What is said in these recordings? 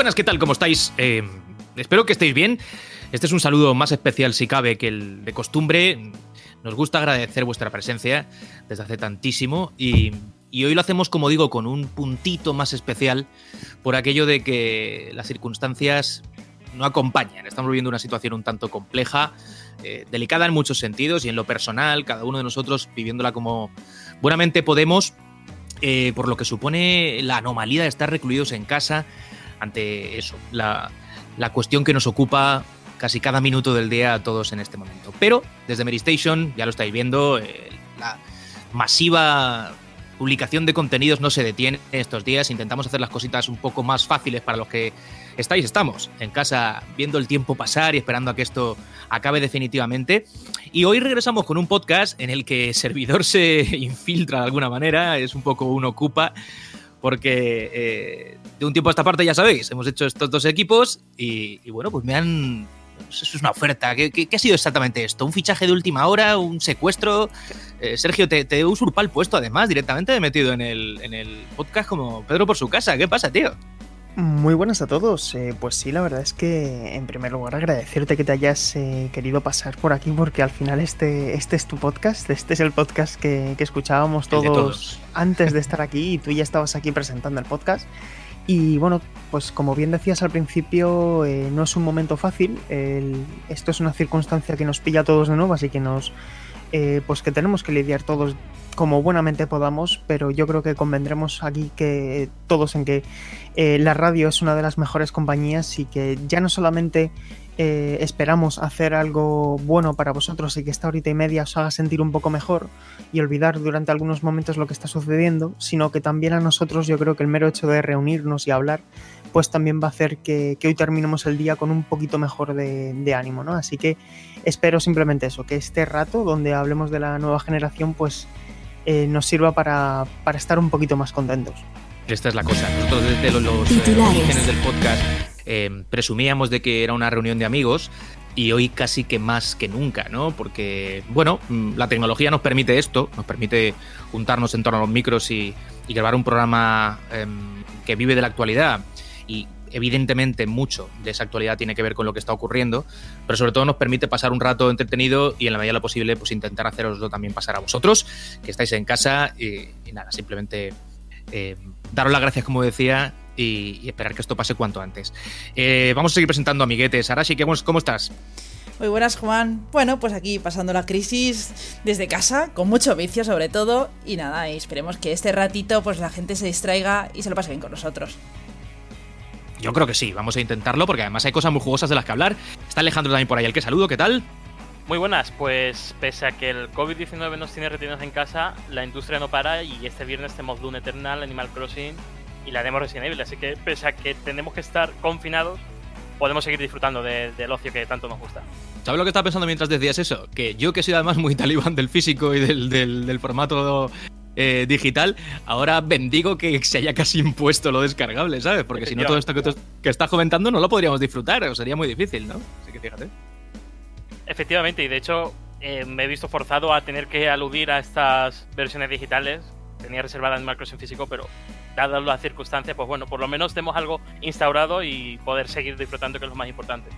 Buenas, ¿qué tal? ¿Cómo estáis? Eh, espero que estéis bien. Este es un saludo más especial, si cabe, que el de costumbre. Nos gusta agradecer vuestra presencia desde hace tantísimo y, hoy lo hacemos, como digo, con un puntito más especial por aquello de que las circunstancias no acompañan. Estamos viviendo una situación un tanto compleja, eh, delicada en muchos sentidos y en lo personal, cada uno de nosotros viviéndola como buenamente podemos, eh, por lo que supone la anomalía de estar recluidos en casa ante eso, la, la cuestión que nos ocupa casi cada minuto del día a todos en este momento. Pero desde Mary Station, ya lo estáis viendo, eh, la masiva publicación de contenidos no se detiene estos días. Intentamos hacer las cositas un poco más fáciles para los que estáis, estamos en casa viendo el tiempo pasar y esperando a que esto acabe definitivamente. Y hoy regresamos con un podcast en el que servidor se infiltra de alguna manera, es un poco un ocupa porque eh, de un tiempo a esta parte, ya sabéis, hemos hecho estos dos equipos y, bueno, pues me han... Eso es una oferta. ¿Qué, ¿Qué, ha sido exactamente esto? ¿Un fichaje de última hora? ¿Un secuestro? Eh, Sergio, te, te usurpa el puesto además, directamente metido en el, en el podcast como Pedro por su casa. ¿Qué pasa, tío? Muy buenas a todos. Eh, pues sí, la verdad es que en primer lugar agradecerte que te hayas eh, querido pasar por aquí porque al final este, este es tu podcast, este es el podcast que, que escuchábamos todos, todos, antes de estar aquí y tú ya estabas aquí presentando el podcast. Y bueno, pues como bien decías al principio, eh, no es un momento fácil. El, esto es una circunstancia que nos pilla a todos de nuevo, así que nos, eh, pues que tenemos que lidiar todos como buenamente podamos, pero yo creo que convendremos aquí que todos en que eh, la radio es una de las mejores compañías y que ya no solamente eh, esperamos hacer algo bueno para vosotros y que esta horita y media os haga sentir un poco mejor y olvidar durante algunos momentos lo que está sucediendo, sino que también a nosotros yo creo que el mero hecho de reunirnos y hablar pues también va a hacer que, que hoy terminemos el día con un poquito mejor de, de ánimo, ¿no? Así que espero simplemente eso, que este rato donde hablemos de la nueva generación pues eh, nos sirva para, para, estar un poquito más contentos. Esta es la cosa. Nosotros desde los, los eh, orígenes del podcast eh, presumíamos de que era una reunión de amigos y hoy casi que más que nunca, ¿no? Porque, bueno, mm, la tecnología nos permite esto, nos permite juntarnos en torno a los micros y, grabar un programa eh, que vive de la actualidad y evidentemente mucho de esa actualidad tiene que ver con lo que está ocurriendo, pero sobre todo nos permite pasar un rato entretenido y en la medida de lo posible pues intentar haceroslo también pasar a vosotros, que estáis en casa y, nada, simplemente eh, daros las gracias como decía y, y, esperar que esto pase cuanto antes. Eh, vamos a seguir presentando amiguetes. Arashi, ¿cómo, ¿cómo estás? Muy buenas, Juan. Bueno, pues aquí pasando la crisis desde casa, con mucho vicio sobre todo, y nada, y esperemos que este ratito pues la gente se distraiga y se lo pase bien con nosotros. Yo creo que sí, vamos a intentarlo porque además hay cosas muy jugosas de las que hablar. Está Alejandro también por ahí, el que saludo, ¿qué tal? Muy buenas, pues pese a que el COVID-19 nos tiene retenidos en casa, la industria no para y este viernes tenemos Dune Eternal, Animal Crossing y la demo Resident Evil, así que pese a que tenemos que estar confinados, podemos seguir disfrutando de, del ocio que tanto nos gusta. ¿Sabes lo que estaba pensando mientras decías eso? Que yo que soy además muy talibán del físico y del, del, del formato eh, digital, ahora bendigo que se haya casi impuesto lo descargable, ¿sabes? Porque si no todo esto que, que estás comentando no lo podríamos disfrutar, o sería muy difícil, ¿no? Así que fíjate. Efectivamente, y de hecho eh, me he visto forzado a tener que aludir a estas versiones digitales. Tenía reservada en Macros en físico, pero dadas las circunstancias, pues bueno, por lo menos tenemos algo instaurado y poder seguir disfrutando, que es lo más importante.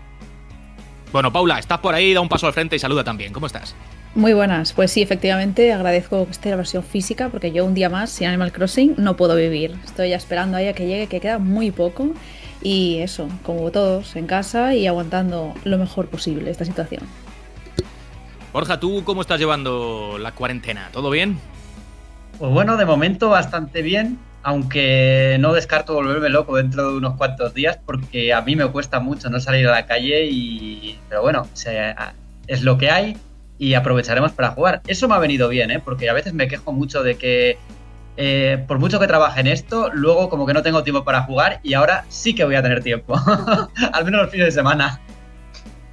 Bueno, Paula, estás por ahí, da un paso al frente y saluda también. ¿Cómo estás? Muy buenas, pues sí, efectivamente agradezco que esté la versión física porque yo un día más sin Animal Crossing no puedo vivir. Estoy ya esperando ahí a que llegue, que queda muy poco. Y eso, como todos, en casa y aguantando lo mejor posible esta situación. Borja, ¿tú cómo estás llevando la cuarentena? ¿Todo bien? Pues bueno, de momento bastante bien, aunque no descarto volverme loco dentro de unos cuantos días porque a mí me cuesta mucho no salir a la calle y... Pero bueno, es lo que hay y aprovecharemos para jugar. Eso me ha venido bien, ¿eh? porque a veces me quejo mucho de que eh, por mucho que trabaje en esto, luego como que no tengo tiempo para jugar y ahora sí que voy a tener tiempo. Al menos los fines de semana.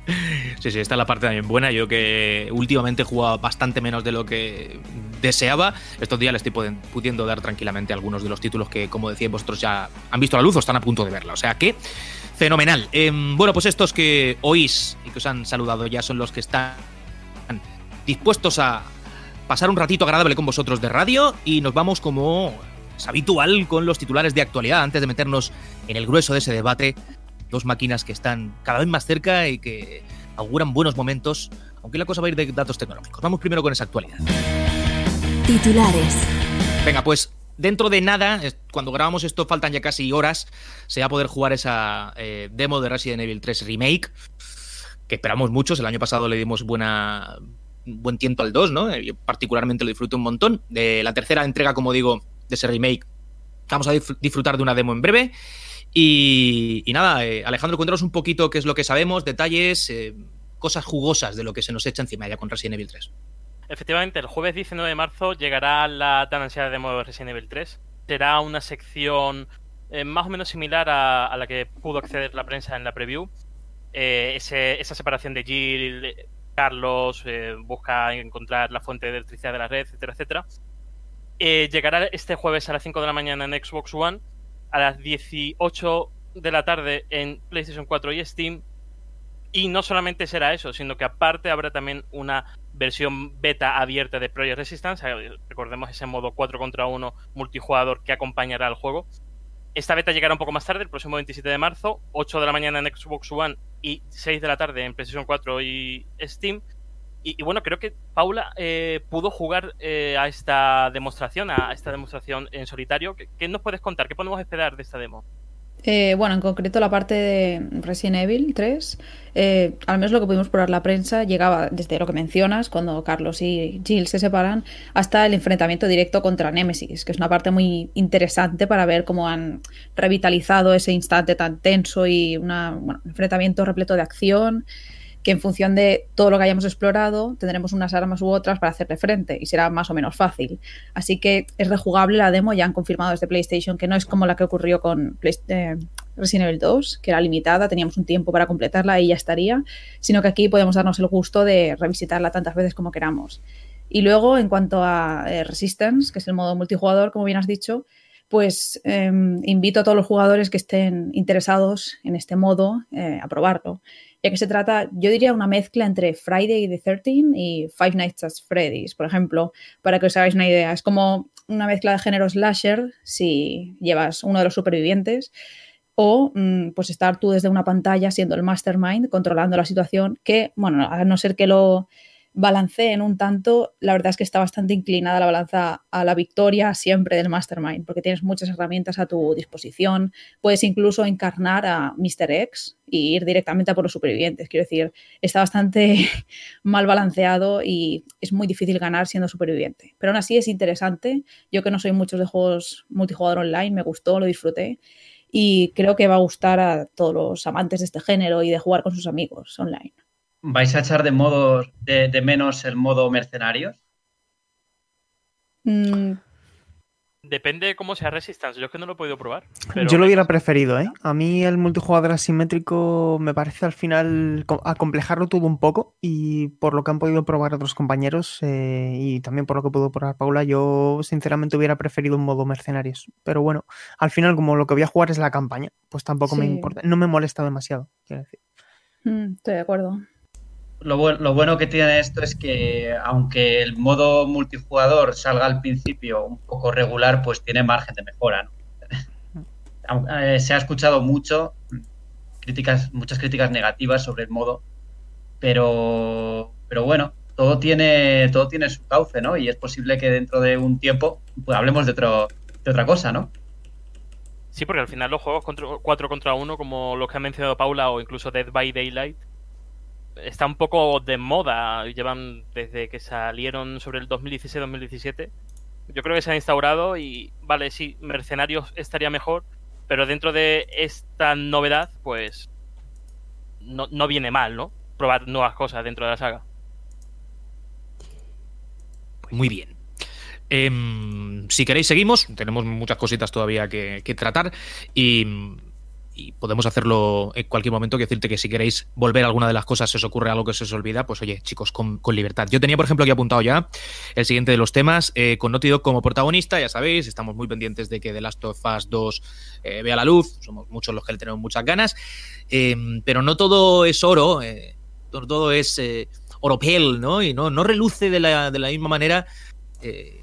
Sí, sí, esta es la parte también buena. Yo que últimamente he jugado bastante menos de lo que deseaba. Estos días le estoy pudiendo dar tranquilamente algunos de los títulos que, como decíais vosotros, ya han visto la luz o están a punto de verla. O sea que, fenomenal. Em, bueno, pues estos que oís y que os han saludado ya son los que están dispuestos a pasar un ratito agradable con vosotros de radio y nos vamos como es habitual con los titulares de actualidad antes de meternos en el grueso de ese debate. Dos máquinas que están cada vez más cerca y que auguran buenos momentos, aunque la cosa va a ir de datos tecnológicos. Vamos primero con esa actualidad. Titulares. Venga, pues dentro de nada, cuando grabamos esto faltan ya casi horas, se va a poder jugar esa eh, demo de Resident Evil 3 Remake, que esperamos muchos. El año pasado le dimos buena, buen tiento al 2, ¿no? Yo particularmente lo disfruto un montón. De la tercera entrega, como digo, de ese remake, vamos a disfrutar de una demo en breve. Y, nada, eh, Alejandro, cuéntanos un poquito qué es lo que sabemos, detalles, eh, cosas jugosas de lo que se nos echa encima ya con Resident Evil 3. Efectivamente, el jueves 19 de marzo llegará la tan ansiada demo de Resident Evil 3. Será una sección eh, más o menos similar a, la que pudo acceder la prensa en la preview. esa separación de Jill, Carlos, busca encontrar la fuente de electricidad de la red, etcétera, etcétera. llegará este jueves a las 5 de la mañana en Xbox One a las 18 de la tarde en PlayStation 4 y Steam. Y no solamente será eso, sino que aparte habrá también una versión beta abierta de Project Resistance. Eh, recordemos ese modo 4 contra 1 multijugador que acompañará al juego. Esta beta llegará un poco más tarde, el próximo 27 de marzo, 8 de la mañana en Xbox One y 6 de la tarde en PlayStation 4 y Steam. Y, bueno, creo que Paula eh, pudo jugar eh, a esta demostración, a esta demostración en solitario. ¿Qué, nos puedes contar? ¿Qué podemos esperar de esta demo? Eh, bueno, en concreto la parte de Resident Evil 3, al menos lo que pudimos probar la prensa, llegaba desde lo que mencionas, cuando Carlos y Jill se separan, hasta el enfrentamiento directo contra Nemesis, que es una parte muy interesante para ver cómo han revitalizado ese instante tan tenso y un enfrentamiento repleto de acción que en función de todo lo que hayamos explorado tendremos unas armas u otras para hacerle frente y será más o menos fácil. Así que es rejugable la demo, ya han confirmado desde PlayStation que no es como la que ocurrió con eh, Resident Evil 2, que era limitada, teníamos un tiempo para completarla y ya estaría, sino que aquí podemos darnos el gusto de revisitarla tantas veces como queramos. Y luego, en cuanto a eh, Resistance, que es el modo multijugador, como bien has dicho, pues em, invito a todos los jugadores que estén interesados en este modo eh, a probarlo ya que se trata, yo diría, una mezcla entre Friday the 13 y Five Nights at Freddy's, por ejemplo, para que os hagáis una idea. Es como una mezcla de género slasher si llevas uno de los supervivientes o mm, pues estar tú desde una pantalla siendo el mastermind controlando la situación que, bueno, a no ser que lo en un tanto, la verdad es que está bastante inclinada la balanza a la victoria siempre del Mastermind, porque tienes muchas herramientas a tu disposición. Puedes incluso encarnar a Mr. X y ir directamente a por los supervivientes. Quiero decir, está bastante mal balanceado y es muy difícil ganar siendo superviviente. Pero aún así es interesante. Yo que no soy muchos de juegos multijugador online, me gustó, lo disfruté y creo que va a gustar a todos los amantes de este género y de jugar con sus amigos online. ¿Vais a echar de modo de, menos el modo mercenarios? Mm. Depende de cómo sea Resistance. Yo es que no lo he podido probar. Yo lo hubiera preferido, ¿eh? A mí el multijugador asimétrico me parece al final acomplejarlo todo un poco y por lo que han podido probar otros compañeros eh, y también por lo que pudo probar Paula, yo sinceramente hubiera preferido un modo mercenarios. Pero bueno, al final como lo que voy a jugar es la campaña, pues tampoco me importa. No me molesta demasiado, quiero decir. Mm, estoy de acuerdo lo, bueno que tiene esto es que aunque el modo multijugador salga al principio un poco regular, pues tiene margen de mejora. Eh, se ha escuchado mucho críticas, muchas críticas negativas sobre el modo, pero, pero bueno, todo tiene, todo tiene su cauce, ¿no? Y es posible que dentro de un tiempo pues, hablemos de, otro, de otra cosa, ¿no? Sí, porque al final los juegos contra, 4 contra 1, como los que ha mencionado Paula, o incluso Dead by Daylight, está un poco de moda. Llevan desde que salieron sobre el 2016-2017. Yo creo que se han instaurado y, vale, sí, Mercenarios estaría mejor, pero dentro de esta novedad, pues no, no viene mal, ¿no? Probar nuevas cosas dentro de la saga. Pues muy bien. Em, si queréis, seguimos. Tenemos muchas cositas todavía que, que tratar. Y y podemos hacerlo en cualquier momento. Quiero decirte que si queréis volver a alguna de las cosas, se os ocurre algo que se os olvida, pues oye, chicos, con, libertad. Yo tenía, por ejemplo, aquí apuntado ya el siguiente de los temas, eh, con Naughty Dog como protagonista, ya sabéis, estamos muy pendientes de que The Last of Us 2 eh, vea la luz, somos muchos los que le tenemos muchas ganas, eh, pero no todo es oro, no todo es oropel, ¿no? Y no, no reluce de la, de la misma manera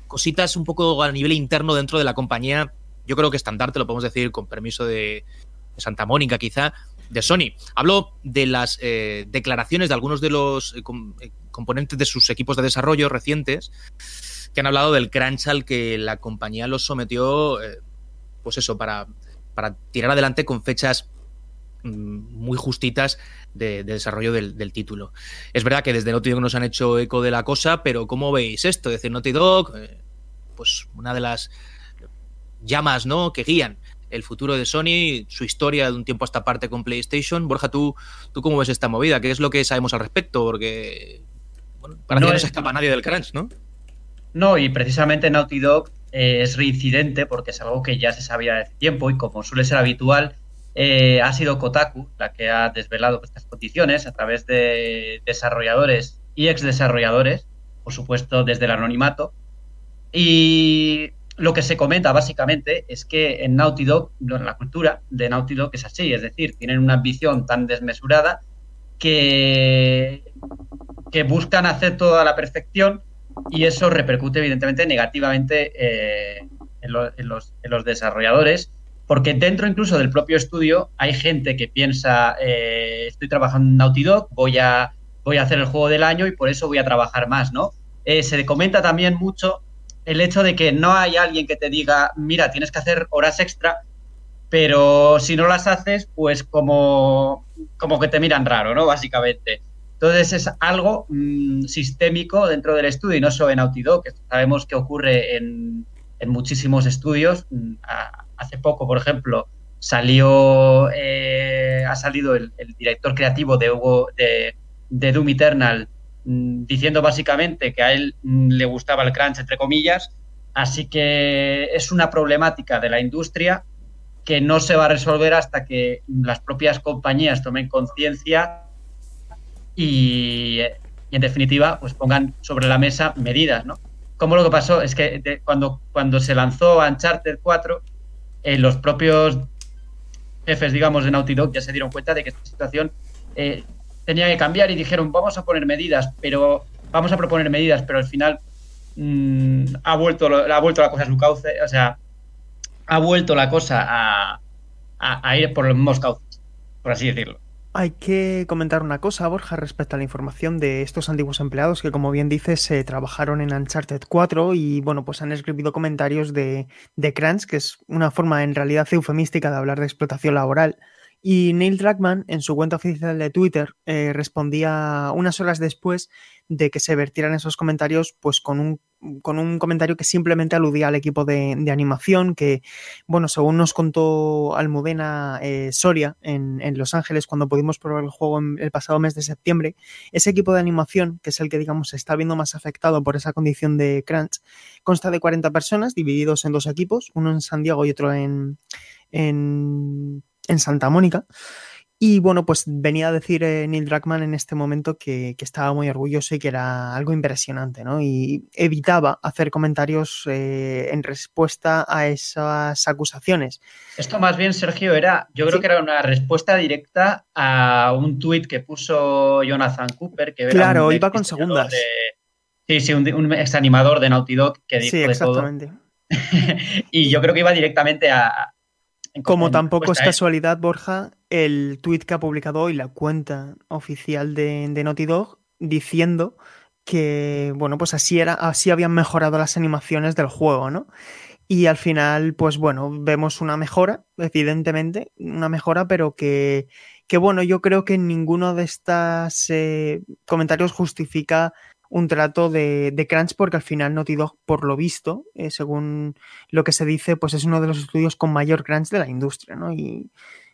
cositas un poco a nivel interno dentro de la compañía yo creo que estandarte, lo podemos decir con permiso de, Santa Mónica quizá, de Sony. Hablo de las eh, declaraciones de algunos de los eh, eh, componentes de sus equipos de desarrollo recientes que han hablado del crunch al que la compañía los sometió, pues eso, para, para, tirar adelante con fechas mm, muy justitas de, desarrollo del, título. Es verdad que desde Naughty Dog nos han hecho eco de la cosa, pero ¿cómo veis esto? Es decir, Naughty Dog, pues una de las llamas ¿no? que guían el futuro de Sony, su historia de un tiempo a esta parte con PlayStation. Borja, ¿tú, ¿tú cómo ves esta movida? ¿Qué es lo que sabemos al respecto? Porque bueno, para no, no se escapa nadie del crunch, ¿no? No, y precisamente Naughty Dog eh, es reincidente porque es algo que ya se sabía hace tiempo y como suele ser habitual, eh, ha sido Kotaku la que ha desvelado estas condiciones a través de desarrolladores y ex desarrolladores, por supuesto desde el anonimato. Y lo que se comenta básicamente es que en Naughty Dog, la cultura de Naughty Dog es así, es decir, tienen una ambición tan desmesurada que, buscan hacer todo a la perfección y eso repercute evidentemente negativamente eh, en, los, desarrolladores, porque dentro incluso del propio estudio hay gente que piensa, eh, estoy trabajando en Naughty Dog, voy a, voy a hacer el juego del año y por eso voy a trabajar más, ¿no? Eh, se comenta también mucho el hecho de que no hay alguien que te diga, mira, tienes que hacer horas extra, pero si no las haces, pues como, como que te miran raro, ¿no? Básicamente. Entonces es algo mm, sistémico dentro del estudio y no solo en Naughty que sabemos que ocurre en, muchísimos estudios. Mm, hace poco, por ejemplo, salió, eh, ha salido el, director creativo de, de, de Doom Eternal diciendo básicamente que a él mm, le gustaba el crunch, entre comillas. Así que es una problemática de la industria que no se va a resolver hasta que las propias compañías tomen conciencia y, en definitiva, pues pongan sobre la mesa medidas, ¿no? Como lo que pasó es que cuando, cuando se lanzó Uncharted 4, eh, los propios jefes, digamos, de Naughty Dog ya se dieron cuenta de que esta situación eh, tenía que cambiar y dijeron, vamos a poner medidas, pero vamos a proponer medidas, pero al final mm, ha, vuelto, ha vuelto la cosa a su cauce, o sea, ha vuelto la cosa a, a, ir por los mismos cauces, por así decirlo. Hay que comentar una cosa, Borja, respecto a la información de estos antiguos empleados que, como bien dices, trabajaron en Uncharted 4 y, bueno, pues han escrito comentarios de, de crunch, que es una forma en realidad eufemística de hablar de explotación laboral. Y Neil Druckmann, en su cuenta oficial de Twitter, eh, respondía unas horas después de que se vertieran esos comentarios, pues con un, con un comentario que simplemente aludía al equipo de, animación, que, bueno, según nos contó Almudena eh, Soria en, Los Ángeles cuando pudimos probar el juego en el pasado mes de septiembre, ese equipo de animación, que es el que, digamos, se está viendo más afectado por esa condición de crunch, consta de 40 personas divididos en dos equipos, uno en San Diego y otro en, en en Santa Mónica. Y bueno, pues venía a decir eh, Neil Druckmann en este momento que, estaba muy orgulloso y que era algo impresionante, ¿no? Y evitaba hacer comentarios eh, en respuesta a esas acusaciones. Esto más bien, Sergio, era, yo creo que era una respuesta directa a un tuit que puso Jonathan Cooper, que Claro, iba con segundas. sí, sí, un, ex animador de Naughty Dog que dijo sí, exactamente. y yo creo que iba directamente a, como tampoco es casualidad, Borja, el tweet que ha publicado hoy la cuenta oficial de, de Naughty Dog diciendo que, bueno, pues así era, así habían mejorado las animaciones del juego, ¿no? Y al final, pues bueno, vemos una mejora, evidentemente, una mejora, pero que, que bueno, yo creo que ninguno de estos eh, comentarios justifica un trato de, de, crunch porque al final Naughty Dog, por lo visto, eh, según lo que se dice, pues es uno de los estudios con mayor crunch de la industria, ¿no? Y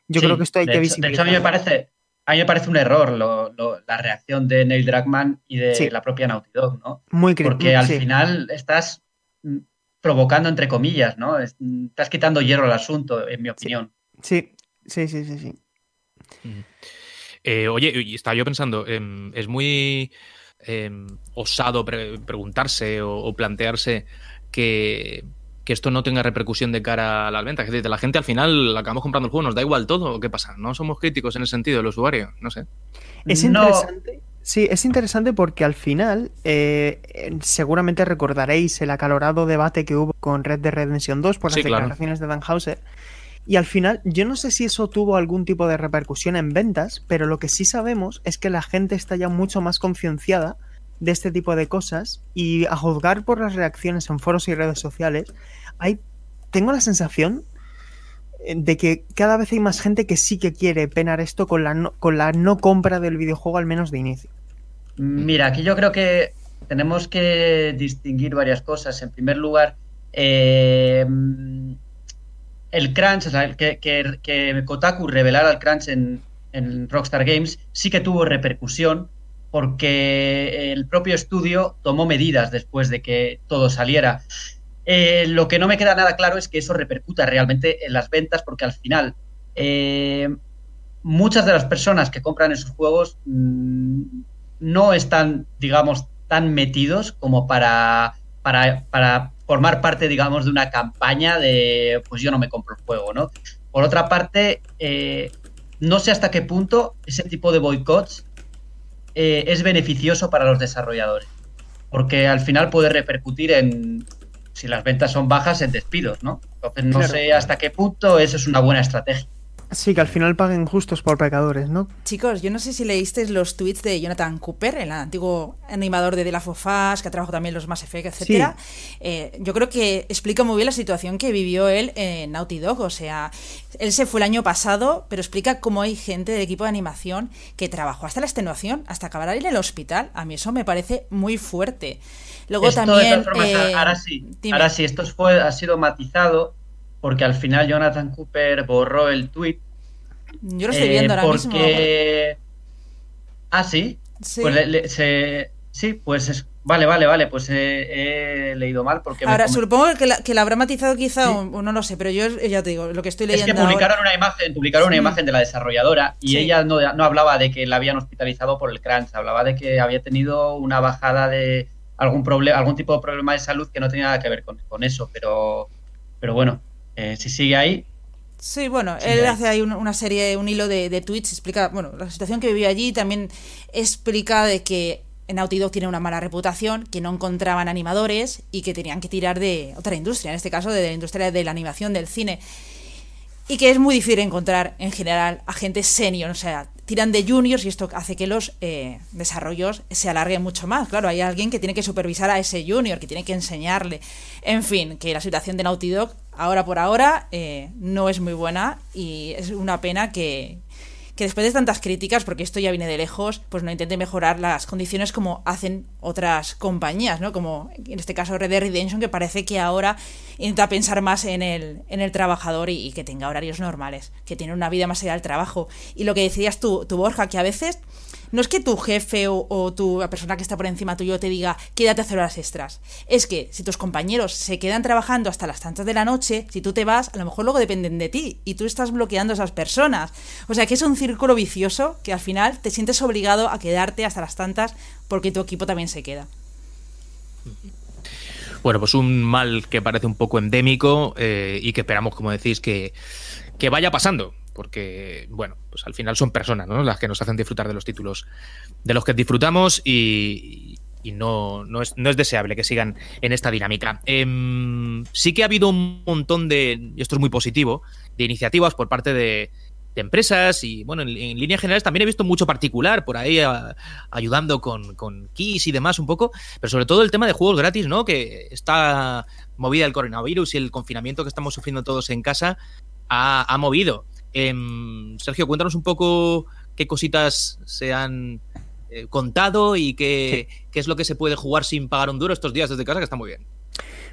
yo creo que esto hay que visibilizar. De hecho, a mí me parece, a mí me parece un error la reacción de Neil Druckmann y de la propia Naughty Dog, ¿no? Muy crítico. Porque al final estás mm, provocando entre comillas, ¿no? Estás quitando hierro al asunto, en mi opinión. Sí, sí, sí, sí, sí. Eh, oye, estaba yo pensando, em, es muy em, osado preguntarse o, plantearse que, esto no tenga repercusión de cara a las ventas. Es decir, la gente al final acabamos comprando el juego, nos da igual todo, ¿qué pasa? No somos críticos en el sentido del usuario, no sé. Es interesante. Sí, es interesante porque al final, eh, seguramente recordaréis el acalorado debate que hubo con Red Dead Redemption 2 por las declaraciones de Dan Hauser. Y al final, yo no sé si eso tuvo algún tipo de repercusión en ventas, pero lo que sí sabemos es que la gente está ya mucho más concienciada de este tipo de cosas y a juzgar por las reacciones en foros y redes sociales, hay, tengo la sensación eh, de que cada vez hay más gente que sí que quiere penar esto con la no, con la no compra del videojuego al menos de inicio. Mira, aquí yo creo que tenemos que distinguir varias cosas. En primer lugar, eh, el crunch, que, Kotaku revelara el crunch en, Rockstar Games, sí que tuvo repercusión porque el propio estudio tomó medidas después de que todo saliera. Eh, lo que no me queda nada claro es que eso repercuta realmente en las ventas, porque al final eh, muchas de las personas que compran esos juegos mm, no están, digamos, tan metidos como para, para, para formar parte, digamos, de una campaña de, pues yo no me compro el juego, ¿no? Por otra parte, eh, no sé hasta qué punto ese tipo de boicots eh, es beneficioso para los desarrolladores, porque al final puede repercutir en, si las ventas son bajas, en despidos, ¿no? Entonces no sé hasta qué punto eso es una buena estrategia. Sí, que al final paguen justos por pecadores, ¿no? Chicos, yo no sé si leísteis los tweets de Jonathan Cooper, el antiguo animador de The Last of Us, que ha trabajado también en los Mass Effect, etcétera. Eh, yo creo que explica muy bien la situación que vivió él en Naughty Dog. O sea, él se fue el año pasado, pero explica cómo hay gente del equipo de animación que trabajó hasta la extenuación, hasta acabar en el hospital. A mí eso me parece muy fuerte. Luego también. Eh, ahora sí, ahora sí, esto fue, ha sido matizado porque al final Jonathan Cooper borró el tweet. Yo lo estoy viendo ahora mismo. Ah, sí. Sí. Pues sí, pues es... Vale, vale, vale, pues he, leído mal porque... Ahora, supongo que la, que la, habrá matizado quizá, o, no lo sé, pero yo ya te digo, lo que estoy leyendo... Es que publicaron una imagen, publicaron una imagen de la desarrolladora y ella no, no, hablaba de que la habían hospitalizado por el crunch, hablaba de que había tenido una bajada de algún, problema algún tipo de problema de salud que no tenía nada que ver con, con eso, pero, pero bueno, eh, si sigue ahí. Sí, bueno, él hace ahí una serie, un hilo de, tweets, explica, bueno, la situación que vivía allí, también explica de que Naughty Dog tiene una mala reputación, que no encontraban animadores y que tenían que tirar de otra industria, en este caso de la industria de la animación, del cine. Y que es muy difícil encontrar en general a gente senior, o sea, tiran de juniors y esto hace que los eh, desarrollos se alarguen mucho más. Claro, hay alguien que tiene que supervisar a ese junior, que tiene que enseñarle. En fin, que la situación de Naughty Dog ahora por ahora eh, no es muy buena y es una pena que, que después de tantas críticas, porque esto ya viene de lejos, pues no intente mejorar las condiciones como hacen otras compañías, ¿no? Como en este caso Red Dead Redemption, que parece que ahora intenta pensar más en el, en el trabajador y, que tenga horarios normales, que tiene una vida más allá del trabajo. Y lo que decías tú, tú Borja, que a veces no es que tu jefe o, tu, la persona que está por encima tuyo te diga quédate a hacer horas extras. Es que si tus compañeros se quedan trabajando hasta las tantas de la noche, si tú te vas, a lo mejor luego dependen de ti y tú estás bloqueando a esas personas. O sea que es un círculo vicioso que al final te sientes obligado a quedarte hasta las tantas porque tu equipo también se queda. Bueno, pues un mal que parece un poco endémico eh, y que esperamos, como decís, que, que vaya pasando porque, bueno, pues al final son personas ¿no? las que nos hacen disfrutar de los títulos de los que disfrutamos y, no, no, es, no, es, deseable que sigan en esta dinámica. Em, sí que ha habido un montón de, y esto es muy positivo, de iniciativas por parte de, empresas y, bueno, en, líneas generales también he visto mucho particular por ahí ayudando con, con Kiss y demás un poco, pero sobre todo el tema de juegos gratis, ¿no? Que está movida el coronavirus y el confinamiento que estamos sufriendo todos en casa ha movido. Em, Sergio, cuéntanos un poco qué cositas se han eh, contado y qué, qué, es lo que se puede jugar sin pagar un duro estos días desde casa, que está muy bien.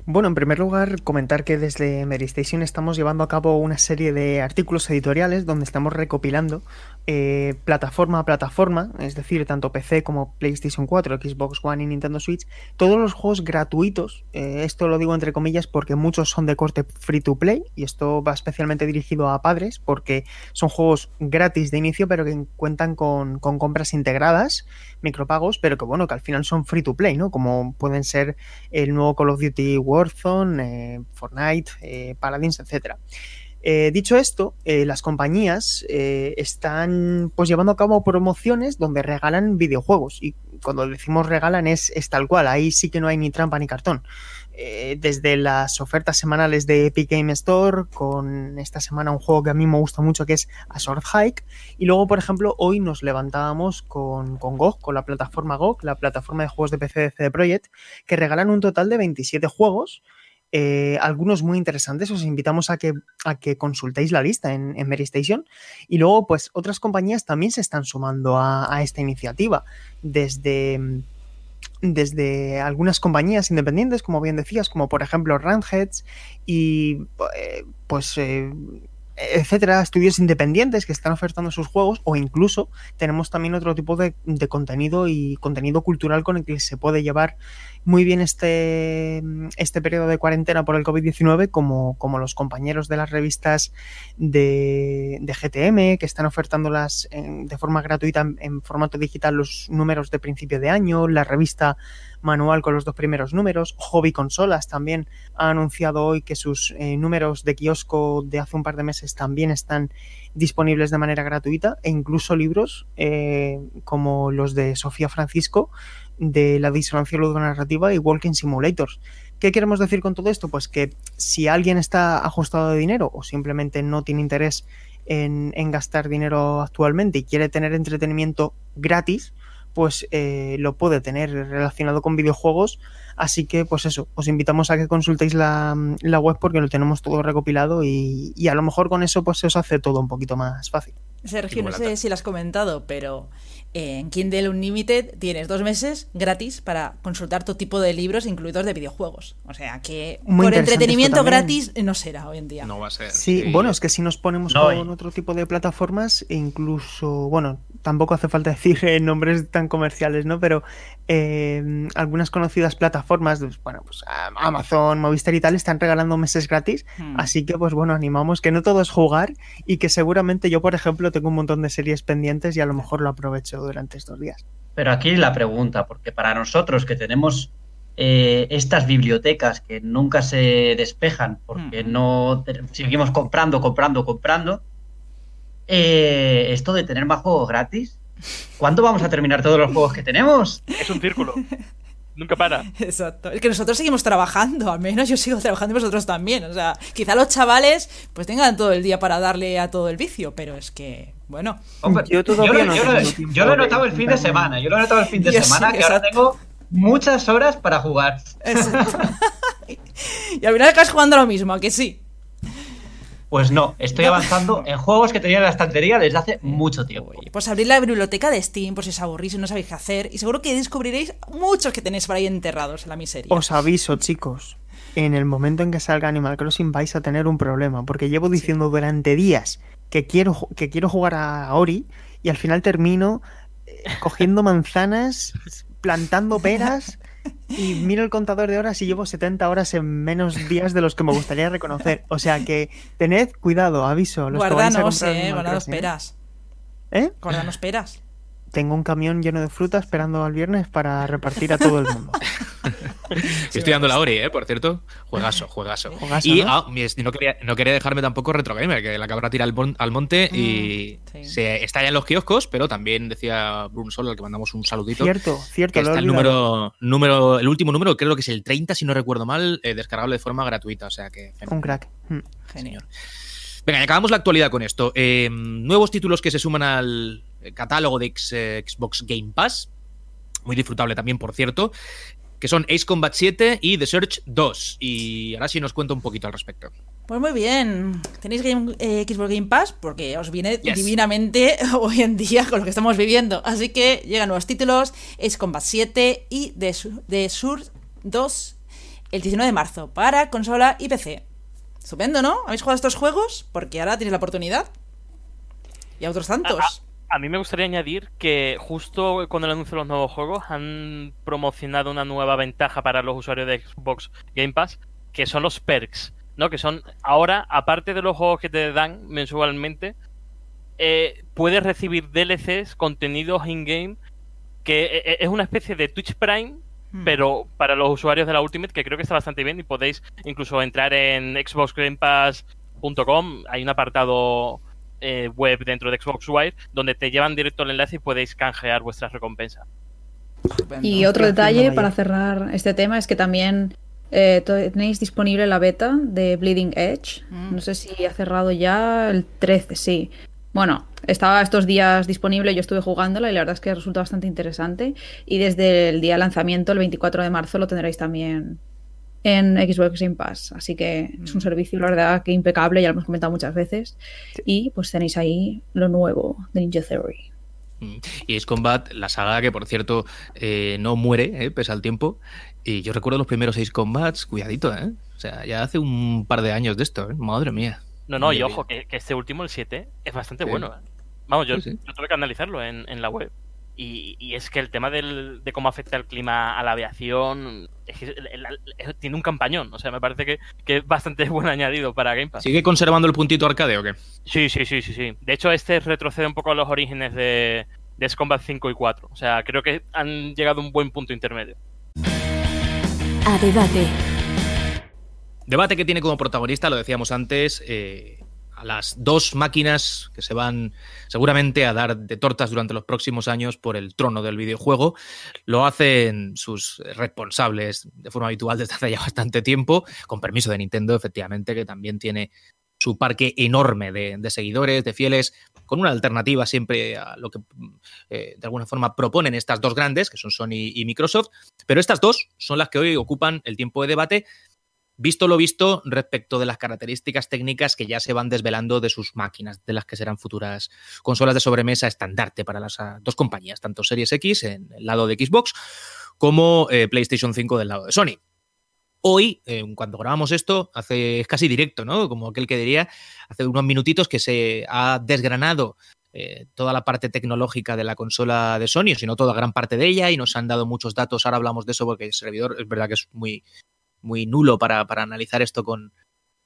Bueno, en primer lugar, comentar que desde Station estamos llevando a cabo una serie de artículos editoriales donde estamos recopilando eh, plataforma a plataforma, es decir, tanto PC como PlayStation 4, Xbox One y Nintendo Switch, todos los juegos gratuitos, eh, esto lo digo entre comillas porque muchos son de corte free to play y esto va especialmente dirigido a padres porque son juegos gratis de inicio pero que cuentan con, con compras integradas, micropagos, pero que bueno, que al final son free to play, ¿no? Como pueden ser el nuevo Call of Duty Warzone, eh, Fortnite, Paladins, etcétera. Eh, dicho esto, eh, las compañías eh, están pues llevando a cabo promociones donde regalan videojuegos. Y cuando decimos regalan es, es tal cual, ahí sí que no hay ni trampa ni cartón. Desde las ofertas semanales de Epic Game Store, con esta semana un juego que a mí me gusta mucho que es A Sword Hike, y luego por ejemplo hoy nos levantábamos con, con GOG, con la plataforma GOG, la plataforma de juegos de PC de CD Projekt, que regalan un total de 27 juegos eh, algunos muy interesantes. Os invitamos a que, a que consultéis la lista en, en Mary Station. Y luego, pues, otras compañías también se están sumando a, esta iniciativa. Desde desde algunas compañías independientes, como bien decías, como por ejemplo Randheads y eh, pues eh, etcétera, estudios independientes que están ofertando sus juegos o incluso tenemos también otro tipo de, contenido y contenido cultural con el que se puede llevar muy bien este, este periodo de cuarentena por el COVID-19 como, como los compañeros de las revistas de, de GTM que están ofertándolas de forma gratuita en formato digital los números de principio de año, la revista manual con los dos primeros números. Hobby Consolas también ha anunciado hoy que sus eh, números de kiosco de hace un par de meses también están disponibles de manera gratuita e incluso libros eh, como los de Sofía Francisco de la disonancia ludonarrativa y Walking Simulators. ¿Qué queremos decir con todo esto? Pues que si alguien está ajustado de dinero o simplemente no tiene interés en, en gastar dinero actualmente y quiere tener entretenimiento gratis, pues eh, lo puede tener relacionado con videojuegos. Así que, pues eso, os invitamos a que consultéis la, la web porque lo tenemos todo recopilado y, y, a lo mejor con eso pues se os hace todo un poquito más fácil. Sergio, no sé si lo has comentado, pero en Kindle Unlimited tienes dos meses gratis para consultar todo tipo de libros, incluidos de videojuegos. O sea que Muy por entretenimiento gratis no será hoy en día. No va a ser. Sí, sí. bueno, es que si nos ponemos no, con otro tipo de plataformas, incluso, bueno, tampoco hace falta decir eh, nombres tan comerciales, ¿no? Pero eh, algunas conocidas plataformas, bueno, pues Amazon, Movistar y tal, están regalando meses gratis. Hmm. Así que, pues bueno, animamos que no todo es jugar y que seguramente yo, por ejemplo, tengo un montón de series pendientes y a lo mejor lo aprovecho durante estos días. Pero aquí la pregunta, porque para nosotros que tenemos eh, estas bibliotecas que nunca se despejan porque no seguimos comprando, comprando, comprando, eh, esto de tener más juegos gratis, ¿cuándo vamos a terminar todos los juegos que tenemos? Es un círculo. Nunca para. Exacto. Es que nosotros seguimos trabajando, al menos yo sigo trabajando y vosotros también. O sea, quizá los chavales pues tengan todo el día para darle a todo el vicio, pero es que, bueno. Hombre, yo, yo, lo, no yo, lo, yo, lo, he notado el fin de semana. Yo lo he notado el fin de yo semana, sí, que ahora tengo muchas horas para jugar. y al final acabas jugando lo mismo, ¿a que sí? Pues no, estoy avanzando en juegos que tenía en la estantería desde hace mucho tiempo. Pues abrir la biblioteca de Steam por si os aburrís y no sabéis qué hacer. Y seguro que descubriréis muchos que tenéis por ahí enterrados en la miseria. Os aviso, chicos. En el momento en que salga Animal Crossing vais a tener un problema. Porque llevo diciendo sí. durante días que quiero, que quiero jugar a Ori y al final termino eh, cogiendo manzanas, plantando peras. Y miro el contador de horas y llevo 70 horas en menos días de los que me gustaría reconocer. O sea que tened cuidado, aviso. Los guardanos, eh, guardanos peras. ¿Eh? Guardanos peras. Tengo un camión lleno de fruta esperando al viernes para repartir a todo el mundo. Estoy dando la Ori, ¿eh? Por cierto. Juegaso, juegaso. juegaso y ¿no? Ah, no, quería, no, quería, dejarme tampoco Retro Gamer, que la cabra tira al, bon, al monte y mm, sí. se, está ya en los kioscos, pero también decía Bruno Solo, al que mandamos un saludito. Cierto, cierto. Que está el número, número, el último número, creo que es el 30, si no recuerdo mal, eh, descargable de forma gratuita. O sea que. Un crack. Mm. Genial. Venga, y acabamos la actualidad con esto. Eh, nuevos títulos que se suman al catálogo de X, eh, Xbox Game Pass. Muy disfrutable también, por cierto que son Ace Combat 7 y The Search 2. Y ahora sí nos cuenta un poquito al respecto. Pues muy bien. ¿Tenéis game, eh, Xbox Game Pass? Porque os viene yes. divinamente hoy en día con lo que estamos viviendo. Así que llegan nuevos títulos: Ace Combat 7 y The, The Search 2 el 19 de marzo para consola y PC. Estupendo, ¿no? ¿Habéis jugado estos juegos? Porque ahora tienes la oportunidad. Y a otros tantos. A mí me gustaría añadir que justo con el anuncio de los nuevos juegos han promocionado una nueva ventaja para los usuarios de Xbox Game Pass, que son los perks, ¿no? Que son ahora, aparte de los juegos que te dan mensualmente, eh, puedes recibir DLCs, contenidos in-game, que eh, eh, es una especie de Twitch Prime, Hmm. pero para los usuarios de la Ultimate, que creo que está bastante bien y podéis incluso entrar en xboxgamepass.com, hay un apartado eh, web dentro de Xbox Wire donde te llevan directo al enlace y podéis canjear vuestras recompensas. Y otro detalle para cerrar este tema es que también eh, tenéis disponible la beta de Bleeding Edge. Mm. No sé si ha cerrado ya el 13, sí. Bueno, estaba estos días disponible, yo estuve jugándola y la verdad es que resulta bastante interesante. Y desde el día de lanzamiento, el 24 de marzo, lo tendréis también en Xbox Game Pass. Así que es un Mm. servicio, la verdad, que impecable, ya lo hemos comentado muchas veces. Y pues tenéis ahí lo nuevo de Ninja Theory. Mm. Y Ace Combat, la saga que por cierto eh, no muere, eh, pese al tiempo. Y yo recuerdo los primeros Ace Combats, cuidadito, ¿eh? O sea, ya hace un par de años de esto, ¿eh? Madre mía. No, no, y ojo, que, que este último, el 7, es bastante Sí. bueno. ¿eh? Vamos, yo, Sí, sí. yo tuve que analizarlo en, en la web. Y, y es que el tema del- de cómo afecta el clima a la aviación es que el- el- el- tiene un campañón. O sea, me parece que, que es bastante buen añadido para Game Pass. ¿Sigue conservando el puntito arcade o qué? Sí, sí, sí, sí, sí. De hecho, este retrocede un poco a los orígenes de, de Combat 5 y 4. O sea, creo que han llegado a un buen punto intermedio. A debate. Debate que tiene como protagonista, lo decíamos antes, eh, a las dos máquinas que se van seguramente a dar de tortas durante los próximos años por el trono del videojuego. Lo hacen sus responsables de forma habitual desde hace ya bastante tiempo, con permiso de Nintendo, efectivamente, que también tiene su parque enorme de, seguidores, de fieles, con una alternativa siempre a lo que eh, de alguna forma proponen estas dos grandes, que son Sony y Microsoft. Pero estas dos son las que hoy ocupan el tiempo de debate Visto lo visto respecto de las características técnicas que ya se van desvelando de sus máquinas, de las que serán futuras consolas de sobremesa estandarte para las ah, dos compañías, tanto Series X en el lado de Xbox como eh, PlayStation 5 del lado de Sony. Hoy, eh, cuando grabamos esto, hace es casi directo, ¿no? Como aquel que diría, hace unos minutitos que se ha desgranado eh, toda la parte tecnológica de la consola de Sony, o si no toda gran parte de ella, y nos han dado muchos datos. Ahora hablamos de eso porque el servidor es verdad que es muy, muy nulo para, para analizar esto con,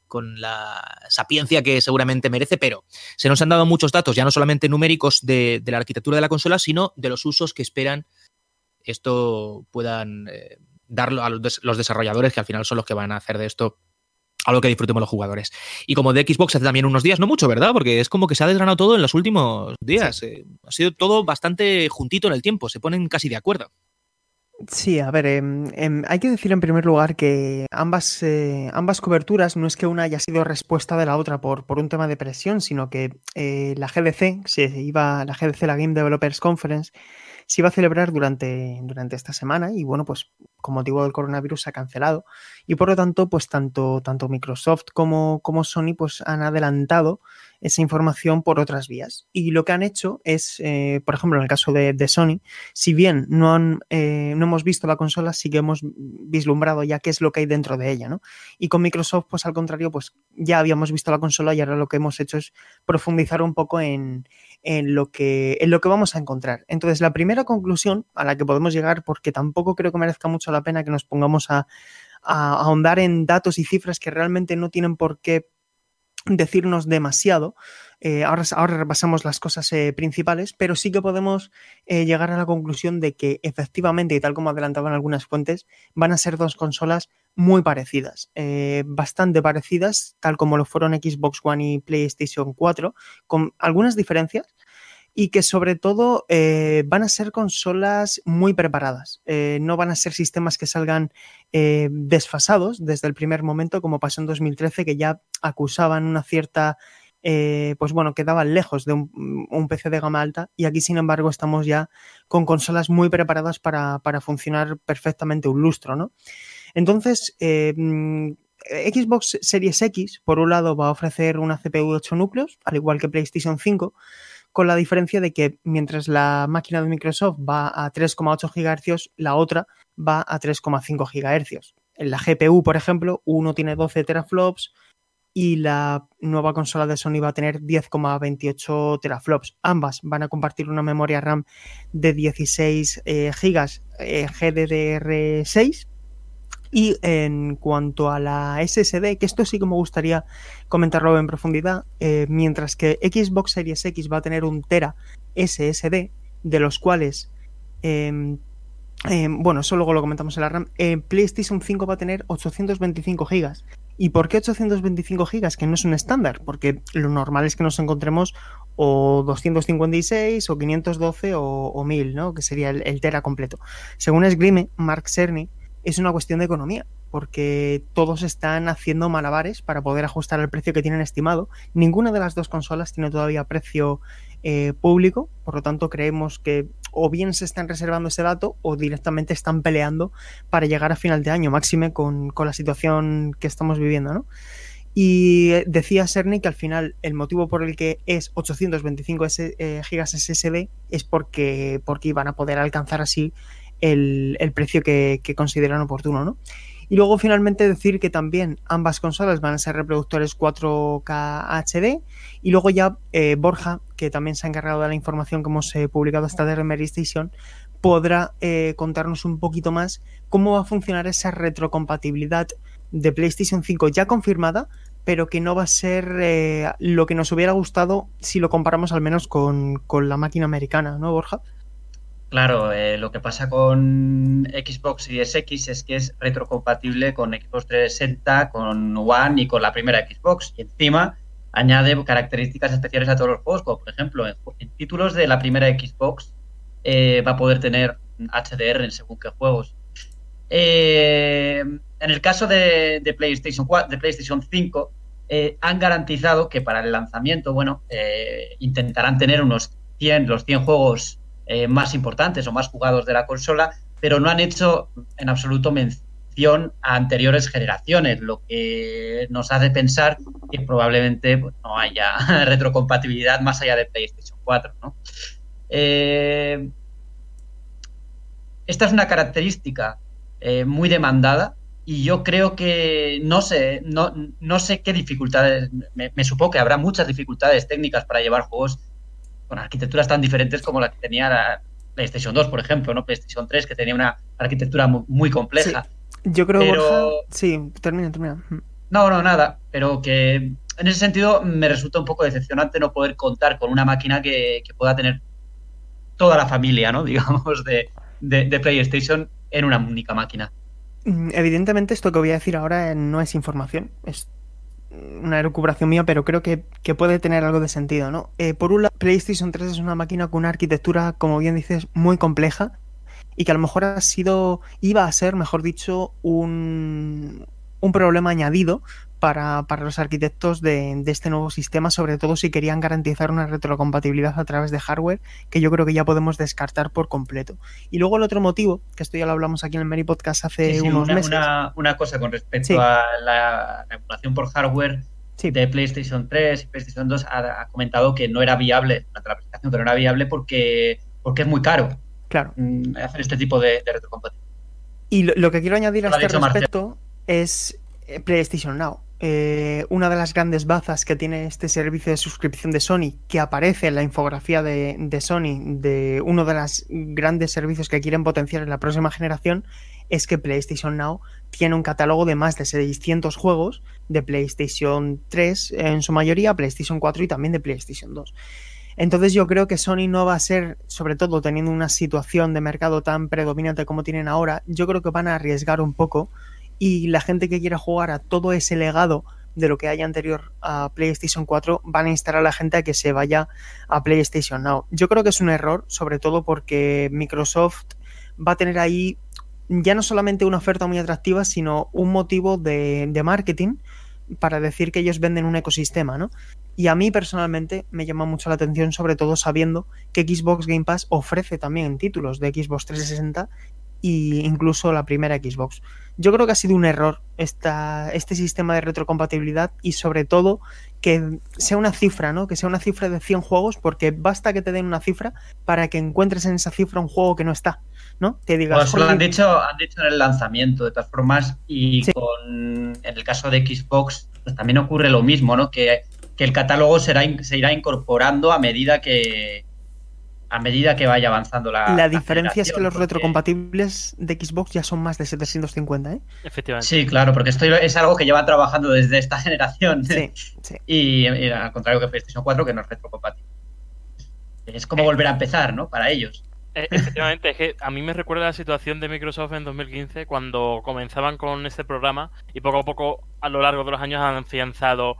con la sapiencia que seguramente merece, pero se nos han dado muchos datos, ya no solamente numéricos de, de la arquitectura de la consola, sino de los usos que esperan esto puedan eh, darlo a los, des los desarrolladores, que al final son los que van a hacer de esto algo que disfrutemos los jugadores. Y como de Xbox hace también unos días, no mucho, ¿verdad? Porque es como que se ha desgranado todo en los últimos días. Sí. Eh, ha sido todo bastante juntito en el tiempo, se ponen casi de acuerdo. Sí, a ver, eh, eh, hay que decir en primer lugar que ambas, eh, ambas coberturas no es que una haya sido respuesta de la otra por, por un tema de presión, sino que eh, la GDC, se iba, la GDC, la Game Developers Conference, se iba a celebrar durante, durante esta semana y bueno, pues con motivo del coronavirus se ha cancelado. Y por lo tanto, pues tanto, tanto Microsoft como, como Sony pues han adelantado esa información por otras vías. Y lo que han hecho es, eh, por ejemplo, en el caso de, Sony, si bien no, eh, no, hemos visto la consola, sí que hemos vislumbrado ya qué es lo que hay dentro de ella, ¿no? Y con Microsoft, pues al contrario, pues ya habíamos visto la consola y ahora lo que hemos hecho es profundizar un poco en, en, lo, que, en lo que vamos a encontrar. Entonces, la primera conclusión a la que podemos llegar, porque tampoco creo que merezca mucho la pena que nos pongamos a, a ahondar en datos y cifras que realmente no tienen por qué decirnos demasiado. Eh, ahora, ahora, repasamos las cosas eh, principales, pero sí que podemos eh, llegar a la conclusión de que efectivamente, y tal como adelantaban algunas fuentes, van a ser dos consolas muy parecidas, bastante parecidas, tal como lo fueron Xbox One y PlayStation 4, con algunas diferencias, y que sobre todo eh, van a ser consolas muy preparadas. Eh, no van a ser sistemas que salgan eh, desfasados desde el primer momento, como pasó en 2013, que ya acusaban una cierta, pues bueno, quedaban lejos de un, PC de gama alta y aquí, sin embargo, estamos ya con consolas muy preparadas para, para funcionar perfectamente un lustro, ¿no? Entonces, eh, Xbox Series X, por un lado, va a ofrecer una CPU de 8 núcleos, al igual que PlayStation 5, con la diferencia de que mientras la máquina de Microsoft va a 3,8 GHz, la otra va a 3,5 GHz. En la GPU, por ejemplo, uno tiene 12 teraflops, y la nueva consola de Sony va a tener 10,28 teraflops. Ambas van a compartir una memoria RAM de 16 eh, GB eh, GDDR6. Y en cuanto a la SSD, que esto sí que me gustaría comentarlo en profundidad, eh, mientras que Xbox Series X va a tener un Tera SSD, de los cuales em, em, bueno, eso luego lo comentamos en la RAM. PlayStation 5 va a tener 825 GB. ¿Y por qué 825 GB? Que no es un estándar, porque lo normal es que nos encontremos o 256 o 512 o, 1000, ¿no? Que sería el, Tera completo. Según esgrime Mark Cerny, es una cuestión de economía, porque todos están haciendo malabares para poder ajustar el precio que tienen estimado. Ninguna de las dos consolas tiene todavía precio eh, público, por lo tanto creemos que o bien se están reservando ese dato o directamente están peleando para llegar a final de año, máxime con, la situación que estamos viviendo, ¿no? Y decía Cerny que al final el motivo por el que es 825 eh, GB SSD es porque, porque iban a poder alcanzar así el, precio que, consideran oportuno, ¿no? Y luego finalmente decir que también ambas consolas van a ser reproductores 4K HD. Y luego ya eh, Borja, que también se ha encargado de la información que hemos eh, publicado esta de Memory Station, podrá eh, contarnos un poquito más cómo va a funcionar esa retrocompatibilidad de PlayStation 5 ya confirmada, pero que no va a ser lo que nos hubiera gustado si lo comparamos al menos con, con la máquina americana, ¿no, Borja? Claro, eh, lo que pasa con Xbox Series X es que es retrocompatible con Xbox 360, con One y con la primera Xbox. Y encima añade características especiales a todos los juegos, como por ejemplo en, títulos de la primera Xbox eh, va a poder tener HDR en según qué juegos. Eh, en el caso de, PlayStation 4, de PlayStation 5, han garantizado que para el lanzamiento, bueno, intentarán tener unos 100, los 100 juegos eh, más importantes o más jugados de la consola, pero no han hecho en absoluto mención a anteriores generaciones, lo que nos hace pensar que probablemente pues, no haya retrocompatibilidad más allá de PlayStation 4. Eh, esta es una característica eh, muy demandada y yo creo que no sé, no, no sé qué dificultades, me, me, supongo que habrá muchas dificultades técnicas para llevar juegos con arquitecturas tan diferentes como la que tenía la PlayStation 2, por ejemplo, ¿no? PlayStation 3, que tenía una arquitectura muy, compleja. Yo creo, que sí, termina, termina. Mm. No, no, nada, pero que en ese sentido me resulta un poco decepcionante no poder contar con una máquina que, pueda tener toda la familia, ¿no? Digamos, de, de, PlayStation en una única máquina. Mm, evidentemente, esto que voy a decir ahora no es información, es una recuperación mía, pero creo que, puede tener algo de sentido, ¿no? Eh, por un lado, PlayStation 3 es una máquina con una arquitectura, como bien dices, muy compleja y que a lo mejor ha sido, iba a ser, mejor dicho, un, un problema añadido para, los arquitectos de, este nuevo sistema, sobre todo si querían garantizar una retrocompatibilidad a través de hardware, que yo creo que ya podemos descartar por completo. Y luego el otro motivo, que esto ya lo hablamos aquí en el Mary Podcast hace unos una, meses. Una, cosa con respecto a la regulación por hardware de PlayStation 3 y PlayStation 2 ha, comentado que no era viable durante la presentación, que no era viable porque, porque es muy caro claro. Mm, hacer este tipo de, retrocompatibilidad. Y lo, que quiero añadir a este respecto es eh, PlayStation Now. Eh, una de las grandes bazas que tiene este servicio de suscripción de Sony, que aparece en la infografía de, Sony, de uno de los grandes servicios que quieren potenciar en la próxima generación, es que PlayStation Now tiene un catálogo de más de 600 juegos de PlayStation 3 en su mayoría, PlayStation 4 y también de PlayStation 2. Entonces yo creo que Sony no va a ser, sobre todo teniendo una situación de mercado tan predominante como tienen ahora, yo creo que van a arriesgar un poco y la gente que quiera jugar a todo ese legado de lo que haya anterior a PlayStation 4 van a instar a la gente a que se vaya a PlayStation Now. Yo creo que es un error, sobre todo porque Microsoft va a tener ahí ya no solamente una oferta muy atractiva, sino un motivo de, marketing para decir que ellos venden un ecosistema, ¿no? Y a mí personalmente me llama mucho la atención, sobre todo sabiendo que Xbox Game Pass ofrece también títulos de Xbox 360 e incluso la primera Xbox. Yo creo que ha sido un error esta, este sistema de retrocompatibilidad y sobre todo que sea una cifra, ¿no? Que sea una cifra de 100 juegos porque basta que te den una cifra para que encuentres en esa cifra un juego que no está, ¿no? Te digas... Pues lo han dicho, han dicho en el lanzamiento, de todas formas, y con, en el caso de Xbox pues también ocurre lo mismo, ¿no? Que, que el catálogo será, se irá incorporando a medida que, a medida que vaya avanzando la. La diferencia es que los retrocompatibles de Xbox ya son más de 750, ¿eh? Efectivamente. Sí, claro, porque esto es algo que lleva trabajando desde esta generación. Sí, sí. Y, y al contrario que PlayStation 4, que no es retrocompatible. Es como volver a empezar, ¿no? Para ellos. Eh, efectivamente, es que a mí me recuerda la situación de Microsoft en 2015 cuando comenzaban con este programa y poco a poco a lo largo de los años han afianzado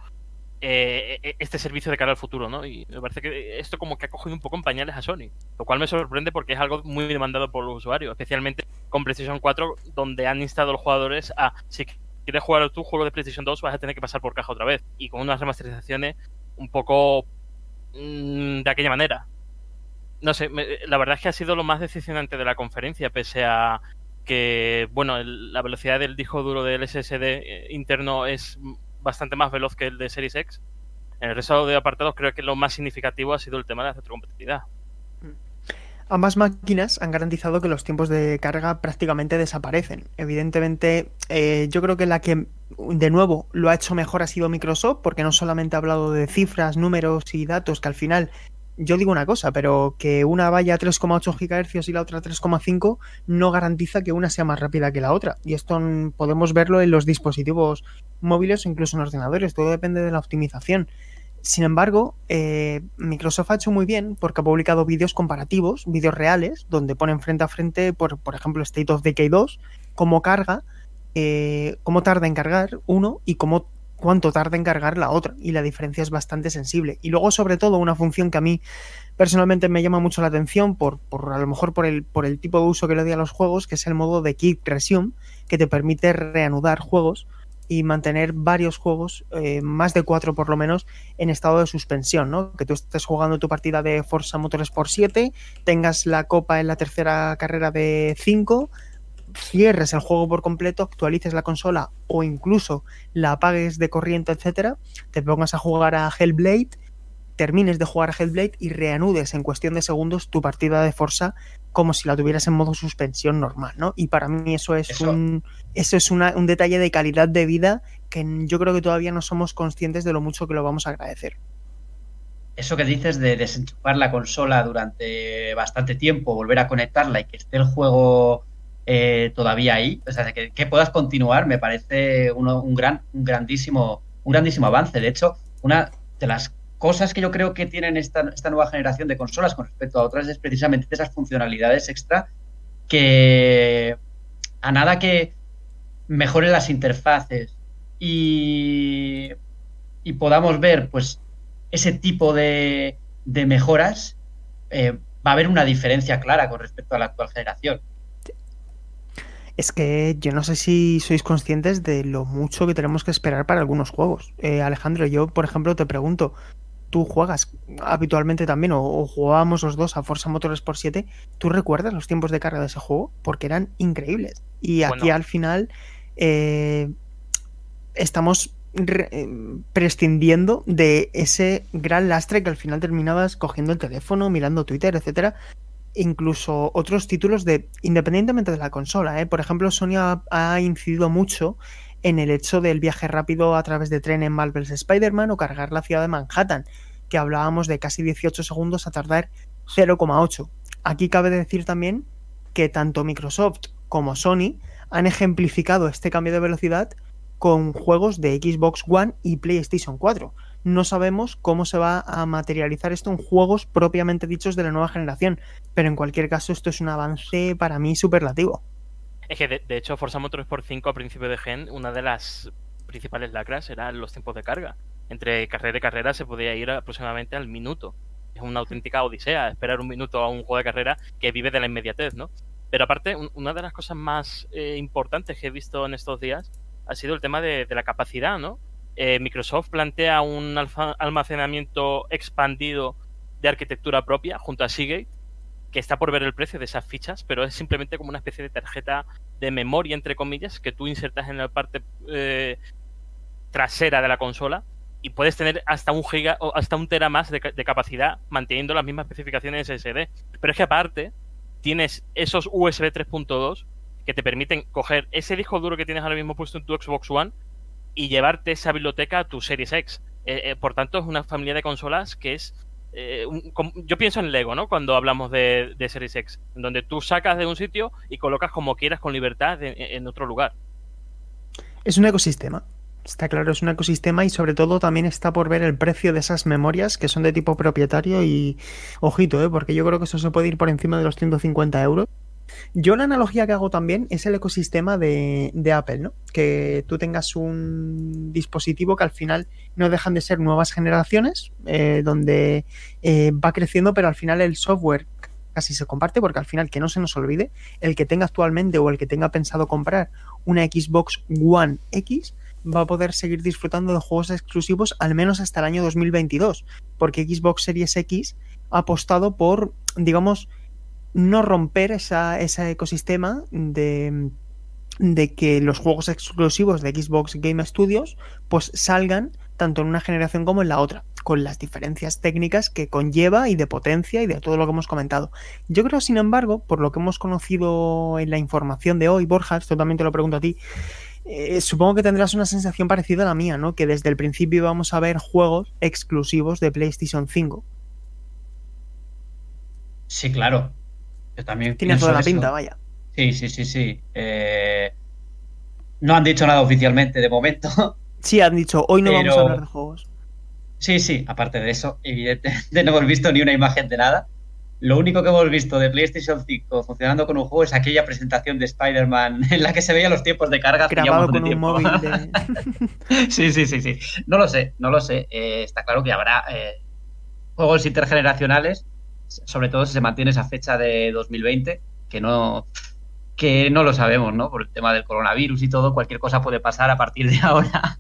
eh, e- este servicio de cara al futuro, ¿no? Y me parece que esto como que ha cogido un poco en pañales a Sony, lo cual me sorprende porque es algo muy demandado por los usuarios, especialmente con PlayStation 4 donde han instado a los jugadores a si quieres jugar tu juego de PlayStation 2 vas a tener que pasar por caja otra vez y con unas remasterizaciones un poco mm, de aquella manera. No sé, me- la verdad es que ha sido lo más decepcionante de la conferencia, pese a que, bueno, la velocidad del disco duro del SSD eh, interno es bastante más veloz que el de Series X. En el resto de apartados creo que lo más significativo ha sido el tema de la retrocompatibilidad. Ambas máquinas han garantizado que los tiempos de carga prácticamente desaparecen. Evidentemente, eh, yo creo que la que de nuevo lo ha hecho mejor ha sido Microsoft, porque no solamente ha hablado de cifras, números y datos, que al final yo digo una cosa, pero que una vaya a 3,8 GHz y la otra a 3,5 no garantiza que una sea más rápida que la otra. Y esto podemos verlo en los dispositivos móviles o incluso en ordenadores, todo depende de la optimización. Sin embargo, eh, Microsoft ha hecho muy bien porque ha publicado vídeos comparativos, vídeos reales, donde ponen frente a frente, por, por ejemplo, State of Decay 2, cómo carga, eh, cómo tarda en cargar uno y cómo cuánto tarda en cargar la otra. Y la diferencia es bastante sensible. Y luego, sobre todo, una función que a mí personalmente me llama mucho la atención, por, por a lo mejor por el, por el tipo de uso que le doy a los juegos, que es el modo de Keep Resume, que te permite reanudar juegos y mantener varios juegos, eh, más de cuatro por lo menos, en estado de suspensión, ¿no? Que tú estés jugando tu partida de Forza Motorsport 7, tengas la copa en la tercera carrera de 5, cierres el juego por completo, actualices la consola o incluso la apagues de corriente, etcétera, te pongas a jugar a Hellblade, termines de jugar a Hellblade y reanudes en cuestión de segundos tu partida de Forza como si la tuvieras en modo suspensión normal, ¿no? Y para mí eso es Eso- un eso es una- un detalle de calidad de vida que yo creo que todavía no somos conscientes de lo mucho que lo vamos a agradecer. Eso que dices de desenchufar la consola durante bastante tiempo, volver a conectarla y que esté el juego eh, todavía ahí, o sea, que, puedas continuar, me parece uno- un gran, un grandísimo, un grandísimo avance. De hecho, una de las cosas que yo creo que tienen esta, esta nueva generación de consolas con respecto a otras es precisamente esas funcionalidades extra que a nada que mejoren las interfaces y, y podamos ver pues ese tipo de, de mejoras, eh, va a haber una diferencia clara con respecto a la actual generación. Es que yo no sé si sois conscientes de lo mucho que tenemos que esperar para algunos juegos. Eh, Alejandro, yo, por ejemplo, te pregunto, ¿tú juegas habitualmente también o, o jugábamos los dos a Forza Motorsport 7? ¿Tú recuerdas los tiempos de carga de ese juego? Porque eran increíbles. Y aquí Bueno. al final eh, estamos eh, prescindiendo de ese gran lastre que al final terminabas cogiendo el teléfono, mirando Twitter, etcétera. Incluso otros títulos de, independientemente de la consola, ¿eh? por ejemplo, Sony ha, ha incidido mucho en el hecho del viaje rápido a través de tren en Marvel's Spider-Man o cargar la ciudad de Manhattan, que hablábamos de casi 18 segundos a tardar 0,8. Aquí cabe decir también que tanto Microsoft como Sony han ejemplificado este cambio de velocidad con juegos de Xbox One y PlayStation 4. No sabemos cómo se va a materializar esto en juegos propiamente dichos de la nueva generación, pero en cualquier caso esto es un avance para mí superlativo. Es que de, de hecho Forza Motorsport 5 a principio de gen, una de las principales lacras eran los tiempos de carga. Entre carrera y carrera se podía ir aproximadamente al minuto. Es una auténtica odisea esperar un minuto a un juego de carrera que vive de la inmediatez, ¿no? Pero aparte, un- una de las cosas más eh, importantes que he visto en estos días ha sido el tema de la capacidad, ¿no? Eh, Microsoft plantea un almacenamiento expandido de arquitectura propia junto a Seagate, que está por ver el precio de esas fichas, pero es simplemente como una especie de tarjeta de memoria, entre comillas, que tú insertas en la parte eh, trasera de la consola y puedes tener hasta un giga o hasta un tera más de, de capacidad manteniendo las mismas especificaciones SSD. Pero es que aparte tienes esos USB 3.2 que te permiten coger ese disco duro que tienes ahora mismo puesto en tu Xbox One y llevarte esa biblioteca a tu Series X. Eh, eh, por tanto, es una familia de consolas que es eh, yo pienso en Lego, ¿no? Cuando hablamos de, Series X, donde tú sacas de un sitio y colocas como quieras con libertad en, otro lugar. Es un ecosistema. Está claro, es un ecosistema y sobre todo también está por ver el precio de esas memorias que son de tipo propietario y ojito, ¿eh? porque yo creo que eso se puede ir por encima de los 150 euros. Yo la analogía que hago también es el ecosistema de, Apple, ¿no? Que tú tengas un dispositivo que al final no dejan de ser nuevas generaciones, eh, donde eh, va creciendo, pero al final el software casi se comparte, porque al final, que no se nos olvide, el que tenga actualmente o el que tenga pensado comprar una Xbox One X va a poder seguir disfrutando de juegos exclusivos al menos hasta el año 2022, porque Xbox Series X ha apostado por, digamos, no romper ese ecosistema de, de que los juegos exclusivos de Xbox Game Studios pues salgan tanto en una generación como en la otra, con las diferencias técnicas que conlleva y de potencia y de todo lo que hemos comentado. Yo creo, sin embargo, por lo que hemos conocido en la información de hoy, Borja, esto también te lo pregunto a ti, eh, supongo que tendrás una sensación parecida a la mía, ¿no? Que desde el principio vamos a ver juegos exclusivos de PlayStation 5. Sí, claro. Yo también Tiene toda la pinta, vaya. Sí, sí, sí, sí. Eh, no han dicho nada oficialmente de momento. Sí, han dicho, hoy no vamos a hablar de juegos. Sí, sí, aparte de eso, evidentemente no hemos visto ni una imagen de nada. Lo único que hemos visto de PlayStation 5 funcionando con un juego es aquella presentación de Spider-Man en la que se veían los tiempos de carga. Grabado con un móvil. sí, sí, sí, sí. No lo sé, no lo sé. Eh, está claro que habrá eh, juegos intergeneracionales sobre todo si se mantiene esa fecha de 2020, que no, que no lo sabemos, ¿no? Por el tema del coronavirus y todo, cualquier cosa puede pasar a partir de ahora.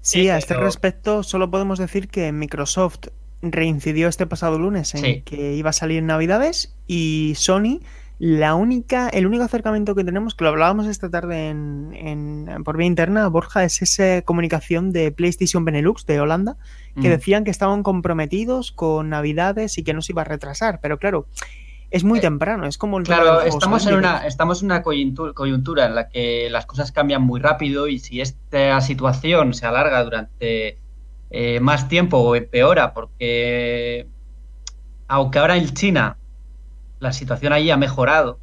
Sí, a este respecto solo podemos decir que Microsoft reincidió este pasado lunes en que iba a salir en Navidades y Sony la única, el único acercamiento que tenemos, que lo hablábamos esta tarde en, por vía interna, Borja, es esa comunicación de PlayStation Benelux de Holanda, que mm. decían que estaban comprometidos con Navidades y que no se iba a retrasar. Pero claro, es muy eh, temprano, es como el Claro, estamos en, una, estamos en una coyuntura, en la que las cosas cambian muy rápido y si esta situación se alarga durante eh, más tiempo o empeora, porque aunque ahora en China la situación allí ha mejorado.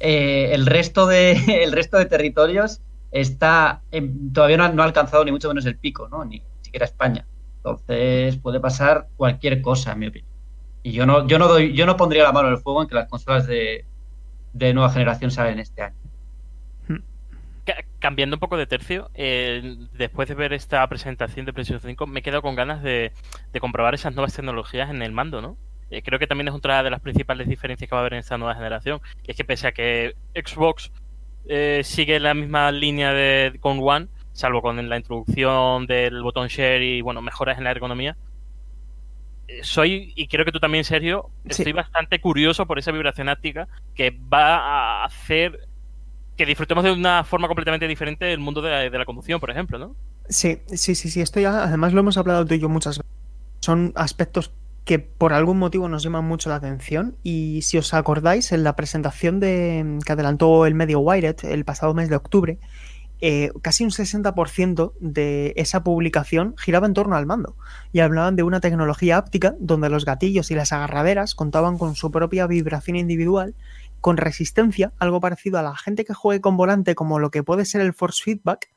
Eh, el, resto de, el resto de territorios está todavía no ha, alcanzado ni mucho menos el pico, ¿no? Ni siquiera España. Entonces puede pasar cualquier cosa, en mi opinión. Y yo no, yo no doy, yo no pondría la mano en el fuego en que las consolas de, nueva generación salen este año. Cambiando un poco de tercio, eh, después de ver esta presentación de PlayStation 5, me he quedado con ganas de, de comprobar esas nuevas tecnologías en el mando, ¿no? Eh, creo que también es otra de las principales diferencias que va a haber en esta nueva generación. Y es que pese a que Xbox eh, sigue la misma línea de con One, salvo con la introducción del botón share y bueno, mejoras en la ergonomía, eh, soy, y creo que tú también, Sergio, estoy bastante curioso por esa vibración áptica que va a hacer que disfrutemos de una forma completamente diferente del mundo de la, de la conducción, por ejemplo, ¿no? Sí, sí, sí, sí. Esto ya, además lo hemos hablado tú y yo muchas veces. Son aspectos que por algún motivo nos llaman mucho la atención y si os acordáis en la presentación de, que adelantó el medio Wired el pasado mes de octubre, eh, casi un 60% de esa publicación giraba en torno al mando y hablaban de una tecnología áptica donde los gatillos y las agarraderas contaban con su propia vibración individual con resistencia, algo parecido a la gente que juegue con volante como lo que puede ser el force feedback,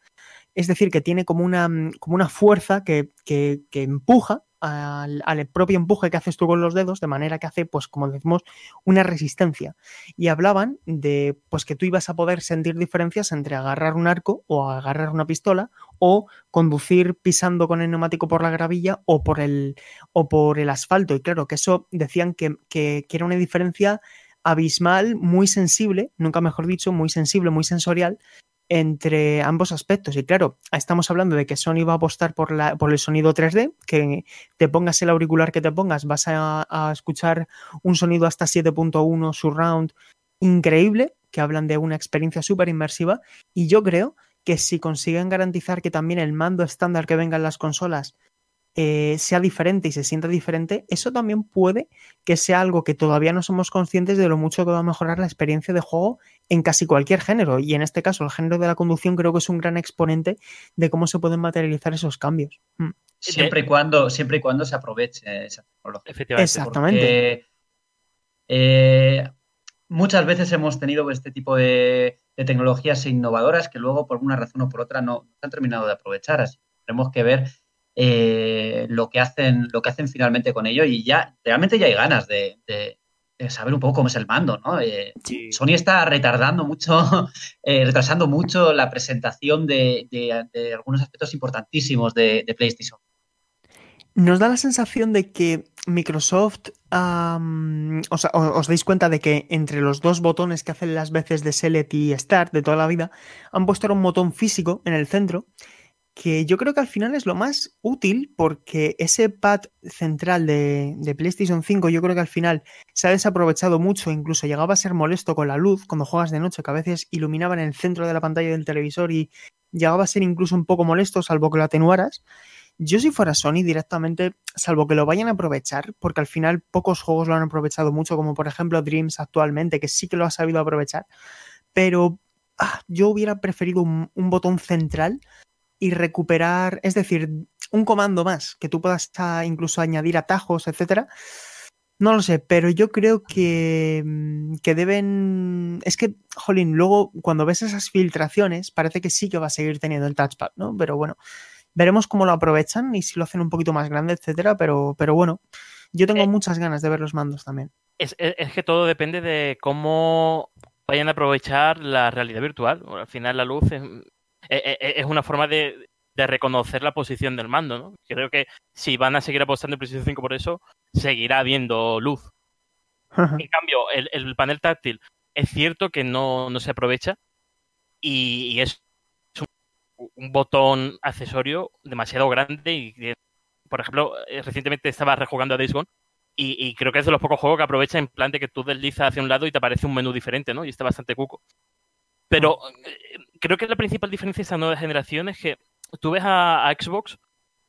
es decir, que tiene como una, como una fuerza que, que, que empuja al, propio empuje que haces tú con los dedos, de manera que hace, pues como decimos, una resistencia. Y hablaban de pues que tú ibas a poder sentir diferencias entre agarrar un arco o agarrar una pistola o conducir pisando con el neumático por la gravilla o por el, o por el asfalto. Y claro, que eso decían que, que era una diferencia abismal, muy sensible, nunca mejor dicho, muy sensible, muy sensorial, entre ambos aspectos. Y claro, estamos hablando de que Sony va a apostar por, la, por el sonido 3D, que te pongas el auricular que te pongas, vas a, escuchar un sonido hasta 7.1 surround increíble, que hablan de una experiencia súper inmersiva. Y yo creo que si consiguen garantizar que también el mando estándar que venga en las consolas eh, sea diferente y se sienta diferente, eso también puede que sea algo que todavía no somos conscientes de lo mucho que va a mejorar la experiencia de juego en casi cualquier género. Y en este caso, el género de la conducción creo que es un gran exponente de cómo se pueden materializar esos cambios. Mm. Siempre y cuando, siempre y cuando se aproveche esa tecnología. Exactamente. Eh, muchas veces hemos tenido este tipo de, tecnologías innovadoras que luego, por una razón o por otra, no, se han terminado de aprovechar. Así tenemos que ver eh, lo, que hacen, lo que hacen finalmente con ello y ya realmente ya hay ganas de, saber un poco cómo es el mando, ¿no? Eh, Sony está retardando mucho, eh, retrasando mucho la presentación de, algunos aspectos importantísimos de, PlayStation. Nos da la sensación de que Microsoft, o sea, os dais cuenta de que entre los dos botones que hacen las veces de Select y Start de toda la vida, han puesto un botón físico en el centro que yo creo que al final es lo más útil porque ese pad central de, PlayStation 5 yo creo que al final se ha desaprovechado mucho, incluso llegaba a ser molesto con la luz cuando juegas de noche, que a veces iluminaba en el centro de la pantalla del televisor y llegaba a ser incluso un poco molesto, salvo que lo atenuaras. Yo si fuera Sony directamente, salvo que lo vayan a aprovechar, porque al final pocos juegos lo han aprovechado mucho, como por ejemplo Dreams actualmente, que sí que lo ha sabido aprovechar, pero ah, yo hubiera preferido un botón central y recuperar, es decir, un comando más, que tú puedas incluso añadir atajos, etcétera. No lo sé, pero yo creo que, mm, que deben. Es que, jolín, luego cuando ves esas filtraciones, parece que sí que va a seguir teniendo el touchpad, ¿no? Pero bueno, veremos cómo lo aprovechan y si lo hacen un poquito más grande, etcétera. Pero, pero bueno, yo tengo eh, muchas ganas de ver los mandos también. Es, es, que todo depende de cómo vayan a aprovechar la realidad virtual. Al final, la luz es, es una forma de, reconocer la posición del mando, ¿no? Creo que si van a seguir apostando en PlayStation 5 por eso, seguirá habiendo luz. en cambio, el, panel táctil es cierto que no, se aprovecha y, es un, botón accesorio demasiado grande y, por ejemplo, recientemente estaba rejugando a Days Gone y, creo que es de los pocos juegos que aprovecha en plan de que tú deslizas hacia un lado y te aparece un menú diferente, ¿no? Y está bastante cuco. Pero eh, creo que la principal diferencia de esta nueva generación es que tú ves a, Xbox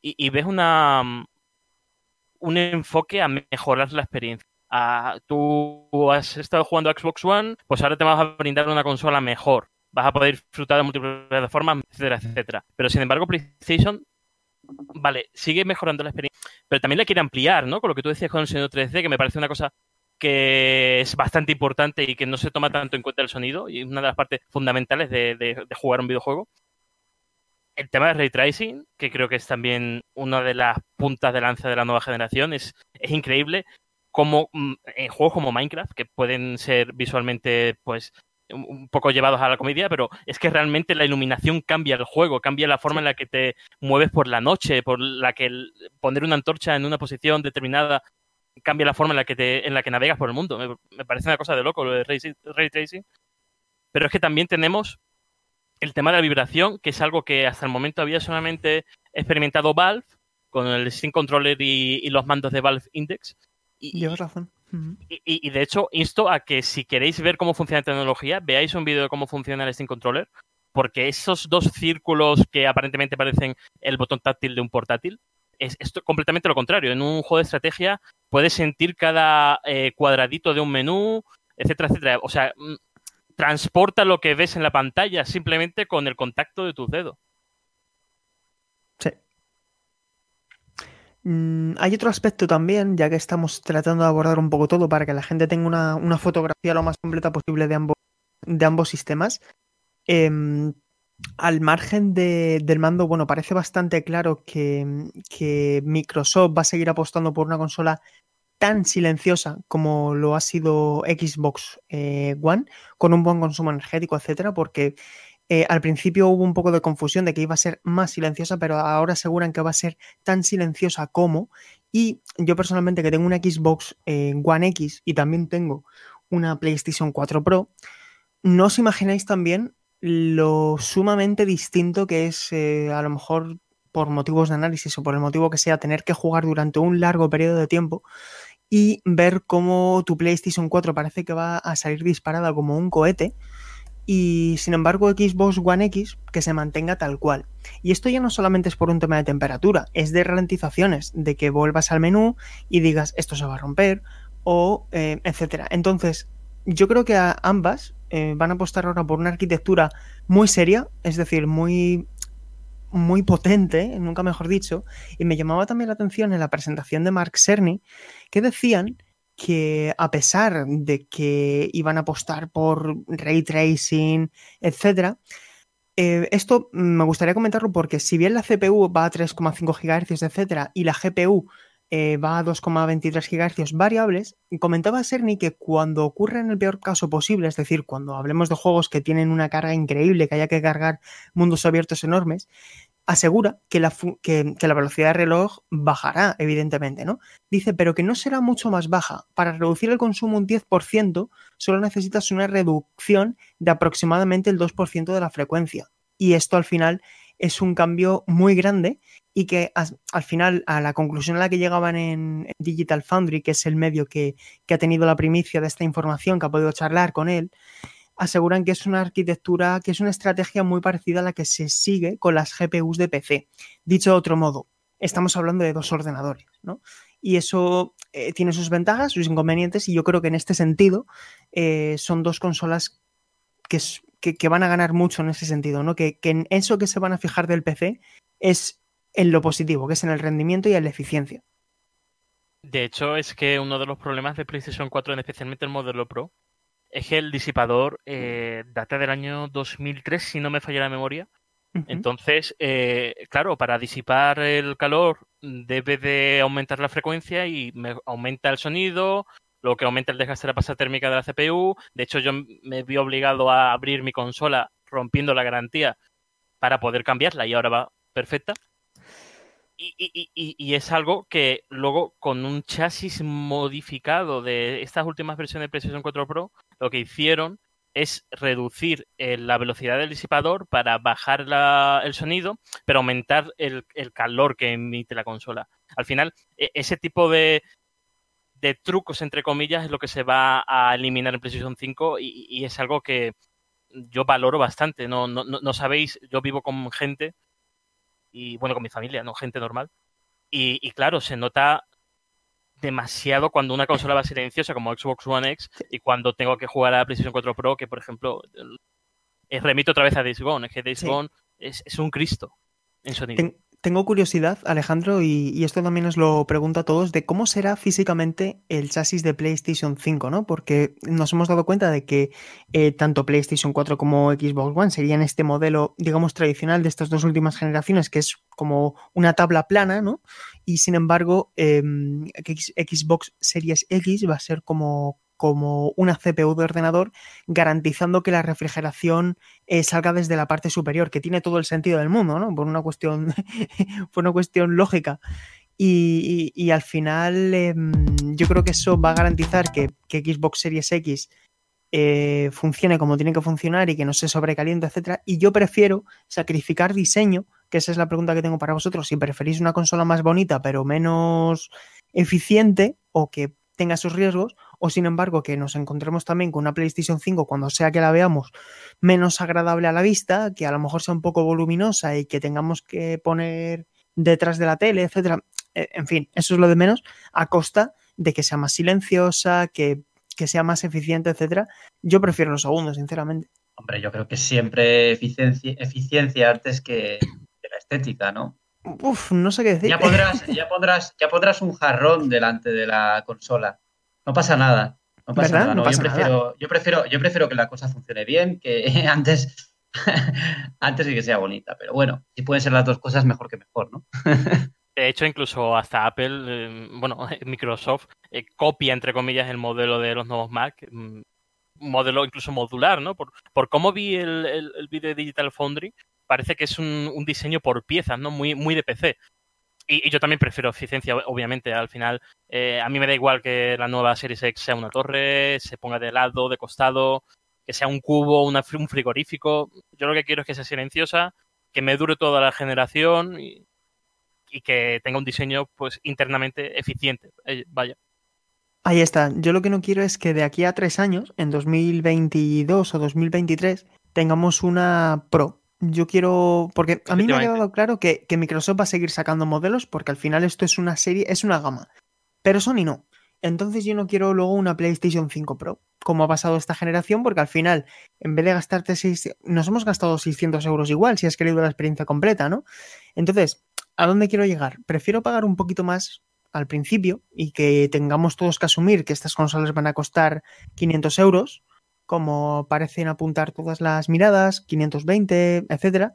y, ves una mm, un enfoque a mejorar la experiencia. tú has estado jugando a Xbox One, pues ahora te vas a brindar una consola mejor. Vas a poder disfrutar de múltiples plataformas, etcétera, etcétera. Pero sin embargo, PlayStation, vale, sigue mejorando la experiencia, pero también la quiere ampliar, ¿no? Con lo que tú decías con el sonido 3D, que me parece una cosa que es bastante importante y que no se toma tanto en cuenta el sonido y es una de las partes fundamentales de, jugar un videojuego. El tema de ray tracing, que creo que es también una de las puntas de lanza de la nueva generación, es, es increíble como mm, en juegos como Minecraft, que pueden ser visualmente pues un poco llevados a la comedia, pero es que realmente la iluminación cambia el juego, cambia la forma en la que te mueves por la noche, por la que poner una antorcha en una posición determinada cambia la forma en la que, te, en la que navegas por el mundo. Me, parece una cosa de loco lo de ray, tracing. Pero es que también tenemos el tema de la vibración, que es algo que hasta el momento había solamente experimentado Valve con el Steam Controller y, los mandos de Valve Index. Y, Llevas razón. Y, de hecho, insto a que si queréis ver cómo funciona la tecnología, veáis un vídeo de cómo funciona el Steam Controller, porque esos dos círculos que aparentemente parecen el botón táctil de un portátil, es, completamente lo contrario. En un juego de estrategia puedes sentir cada eh, cuadradito de un menú, etcétera, etcétera. O sea, mm, transporta lo que ves en la pantalla simplemente con el contacto de tus dedos. Sí. Mm, hay otro aspecto también, ya que estamos tratando de abordar un poco todo para que la gente tenga una, fotografía lo más completa posible de ambos, de ambos sistemas. Em, al margen del mando, bueno, parece bastante claro que, Microsoft va a seguir apostando por una consola tan silenciosa como lo ha sido Xbox eh, One, con un buen consumo energético, etcétera, porque eh, al principio hubo un poco de confusión de que iba a ser más silenciosa, pero ahora aseguran que va a ser tan silenciosa como. Y yo personalmente que tengo una Xbox eh, One X y también tengo una PlayStation 4 Pro, no os imagináis también lo sumamente distinto que es eh, a lo mejor por motivos de análisis o por el motivo que sea tener que jugar durante un largo periodo de tiempo y ver cómo tu PlayStation 4 parece que va a salir disparada como un cohete y sin embargo Xbox One X que se mantenga tal cual. Y esto ya no solamente es por un tema de temperatura, es de ralentizaciones, de que vuelvas al menú y digas esto se va a romper o eh, etcétera. Entonces, yo creo que a ambas eh, van a apostar ahora por una arquitectura muy seria, es decir, muy muy potente, nunca mejor dicho, y me llamaba también la atención en la presentación de Mark Cerny que decían que a pesar de que iban a apostar por ray tracing, etcétera, eh, esto me gustaría comentarlo porque si bien la CPU va a 3,5 GHz, etcétera, y la GPU eh, va a 2,23 GHz variables, comentaba Cerny que cuando ocurre en el peor caso posible, es decir, cuando hablemos de juegos que tienen una carga increíble, que haya que cargar mundos abiertos enormes, asegura que la, que, la, velocidad de reloj bajará, evidentemente, ¿no? Dice, pero que no será mucho más baja. Para reducir el consumo un 10%, solo necesitas una reducción de aproximadamente el 2% de la frecuencia. Y esto al final es un cambio muy grande y que al final, a la conclusión a la que llegaban en Digital Foundry, que es el medio que, que ha tenido la primicia de esta información, que ha podido charlar con él, aseguran que es una arquitectura, que es una estrategia muy parecida a la que se sigue con las GPUs de PC. Dicho de otro modo, estamos hablando de dos ordenadores, ¿no? Y eso eh, tiene sus ventajas, sus inconvenientes, y yo creo que en este sentido eh, son dos consolas que, que, van a ganar mucho en ese sentido, ¿no? Que, que en eso que se van a fijar del PC es en lo positivo, que es en el rendimiento y en la eficiencia. De hecho, es que uno de los problemas de PlayStation 4, especialmente el modelo Pro, es que el disipador eh, data del año 2003, si no me falla la memoria. Entonces, eh, claro, para disipar el calor debe de aumentar la frecuencia y me aumenta el sonido, lo que aumenta el desgaste de la pasada térmica de la CPU. De hecho, yo me vi obligado a abrir mi consola rompiendo la garantía para poder cambiarla y ahora va perfecta. Y, es algo que luego con un chasis modificado de estas últimas versiones de PlayStation 4 Pro, lo que hicieron es reducir eh, la velocidad del disipador para bajar el sonido, pero aumentar el, calor que emite la consola. Al final, e, ese tipo de, de, trucos, entre comillas, es lo que se va a eliminar en PlayStation 5 y, es algo que yo valoro bastante. No, no, no sabéis, yo vivo con gente y bueno, con mi familia, no gente normal. Y, claro, se nota demasiado cuando una consola va silenciosa como Xbox One X y cuando tengo que jugar a la PlayStation 4 Pro, que por ejemplo, remito otra vez a Days Gone, es que Days Gone es, es, un Cristo en sonido tengo curiosidad, Alejandro, y, esto también os lo pregunto a todos, de cómo será físicamente el chasis de PlayStation 5, ¿no? Porque nos hemos dado cuenta de que eh, tanto PlayStation 4 como Xbox One serían este modelo, digamos, tradicional de estas dos últimas generaciones, que es como una tabla plana, ¿no? Y sin embargo, em, Xbox Series X va a ser como como una CPU de ordenador, garantizando que la refrigeración eh, salga desde la parte superior, que tiene todo el sentido del mundo, ¿no? Por una cuestión, por una cuestión lógica. Y, al final em, yo creo que eso va a garantizar que, Xbox Series X eh, funcione como tiene que funcionar y que no se sobrecaliente, etc. Y yo prefiero sacrificar diseño, que esa es la pregunta que tengo para vosotros, si preferís una consola más bonita pero menos eficiente o que tenga sus riesgos, o sin embargo que nos encontremos también con una PlayStation 5 cuando sea que la veamos menos agradable a la vista, que a lo mejor sea un poco voluminosa y que tengamos que poner detrás de la tele, etcétera. Eh, en fin, eso es lo de menos, a costa de que sea más silenciosa, que, sea más eficiente, etcétera. Yo prefiero los segundos, sinceramente. Hombre, yo creo que siempre eficiencia, eficiencia antes que, la estética, ¿no? Uf, no sé qué decir. Ya pondrás, ya pondrás, ya pondrás un jarrón delante de la consola. No pasa nada. No pasa nada. yo, prefiero, yo, prefiero, yo prefiero que la cosa funcione bien, que antes, antes de que sea bonita. Pero bueno, si pueden ser las dos cosas, mejor que mejor, ¿no? De hecho, incluso hasta Apple, eh, bueno, Microsoft eh, copia, entre comillas, el modelo de los nuevos Mac, mm, modelo incluso modular, ¿no? Por, por cómo vi el, el, vídeo de Digital Foundry, parece que es un, diseño por piezas, ¿no? Muy, muy de PC. Y, yo también prefiero eficiencia, obviamente. Al final, eh, a mí me da igual que la nueva Series X sea una torre, se ponga de lado, de costado, que sea un cubo, un frigorífico. Yo lo que quiero es que sea silenciosa, que me dure toda la generación y, que tenga un diseño pues internamente eficiente. Eh, vaya. Ahí está. Yo lo que no quiero es que de aquí a tres años, en 2022 o 2023, tengamos una Pro. Yo quiero. Porque a mí me ha quedado claro que, que Microsoft va a seguir sacando modelos, porque al final esto es una serie, es una gama. Pero Sony no. Entonces yo no quiero luego una PlayStation 5 Pro, como ha pasado esta generación, porque al final, en vez de gastarte 6, nos hemos gastado 600 euros igual, si has querido la experiencia completa, ¿no? Entonces, ¿a dónde quiero llegar? Prefiero pagar un poquito más al principio y que tengamos todos que asumir que estas consolas van a costar 500 euros, como parecen apuntar todas las miradas, 520, etcétera,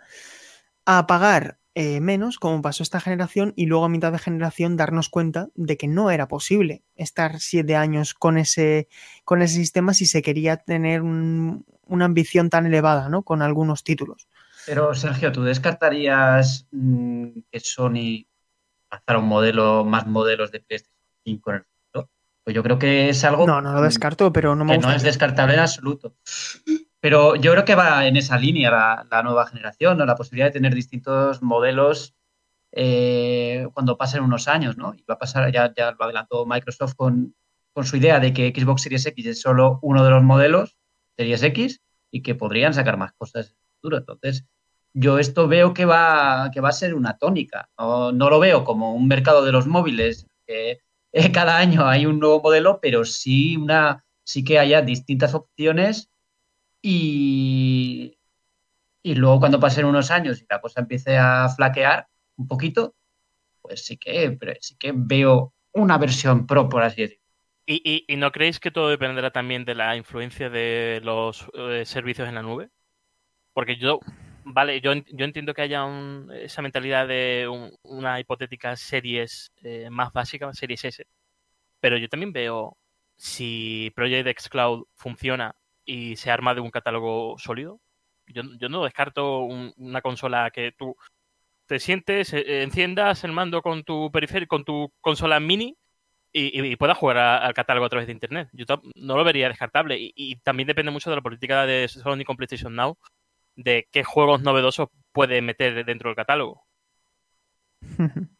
a pagar eh, menos, como pasó esta generación, y luego a mitad de generación darnos cuenta de que no era posible estar siete años con ese, con ese sistema si se quería tener un- una ambición tan elevada, ¿no? Con algunos títulos. Pero Sergio, ¿tú descartarías mm, que Sony lanzara un modelo, más modelos de PlayStation 5 en el? Pues yo creo que es algo No, no lo mm, descarto, pero no me que no es descartable en absoluto. Pero yo creo que va en esa línea la, la nueva generación, ¿no? La posibilidad de tener distintos modelos eh, cuando pasen unos años, ¿no? Y va a pasar, ya, ya lo adelantó Microsoft con, con su idea de que Xbox Series X es solo uno de los modelos, Series X, y que podrían sacar más cosas en el futuro. Entonces, yo esto veo que va, que va a ser una tónica. No, no lo veo como un mercado de los móviles, que cada año hay un nuevo modelo, pero sí, una, sí que haya distintas opciones y, y luego cuando pasen unos años y la cosa empiece a flaquear un poquito, pues sí que, sí que veo una versión pro, por así decirlo. ¿Y, y, y no creéis que todo dependerá también de la influencia de los eh, servicios en la nube? Porque yo, vale, yo, yo entiendo que haya un- esa mentalidad de un- una hipotética series eh, más básica, series S, pero yo también veo si Project X Cloud funciona y se arma de un catálogo sólido. Yo, yo no descarto un- una consola que tú te sientes, eh, enciendas el mando con tu con tu consola mini y, y- puedas jugar al catálogo a través de internet. Yo no lo vería descartable. Y, y también depende mucho de la política de Sony con PlayStation Now, de qué juegos novedosos puede meter dentro del catálogo.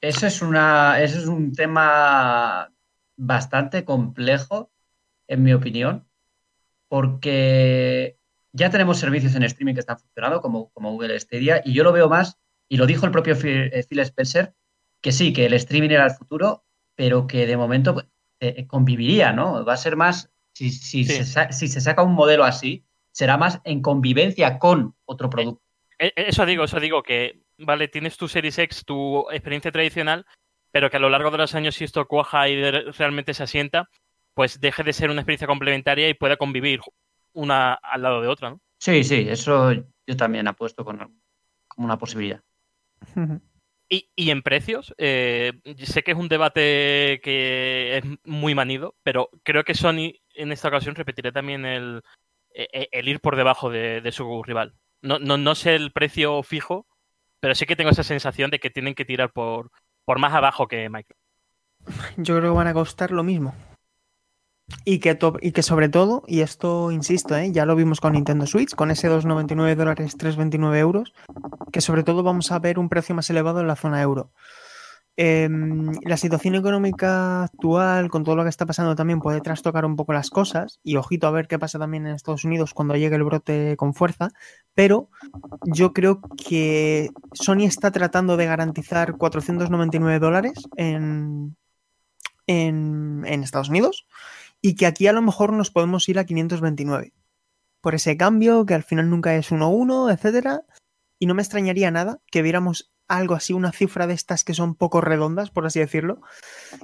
Eso es una, eso es un tema bastante complejo, en mi opinión, porque ya tenemos servicios en streaming que están funcionando, como, como Google Stadia, y yo lo veo más, y lo dijo el propio Phil, eh, Phil Spencer, que sí, que el streaming era el futuro, pero que de momento eh, conviviría, ¿no? Va a ser más, si, si, Sí. se, si se saca un modelo así, será más en convivencia con otro producto. E- e- Eso digo, eso digo, que, vale, tienes tu Series X, tu experiencia tradicional, pero que a lo largo de los años, si esto cuaja y realmente se asienta, pues deje de ser una experiencia complementaria y pueda convivir una al lado de otra, ¿no? Sí, sí, eso yo también apuesto con, como una posibilidad. Y, y en precios, eh, sé que es un debate que es muy manido, pero creo que Sony en esta ocasión repetirá también el, el ir por debajo de, su rival. No, no, no sé el precio fijo, pero sí que tengo esa sensación de que tienen que tirar por, por más abajo que Microsoft. Yo creo que van a costar lo mismo. Y que, y que sobre todo, y esto insisto, ¿eh? ya lo vimos con Nintendo Switch, con ese 2,99 dólares, 3,29 euros, que sobre todo vamos a ver un precio más elevado en la zona euro. Em, la situación económica actual, con todo lo que está pasando, también puede trastocar un poco las cosas. Y ojito a ver qué pasa también en Estados Unidos cuando llegue el brote con fuerza. Pero yo creo que Sony está tratando de garantizar 499 dólares en, en, en Estados Unidos y que aquí a lo mejor nos podemos ir a 529 por ese cambio que al final nunca es 1-1, etcétera. Y no me extrañaría nada que viéramos algo así, una cifra de estas que son poco redondas, por así decirlo,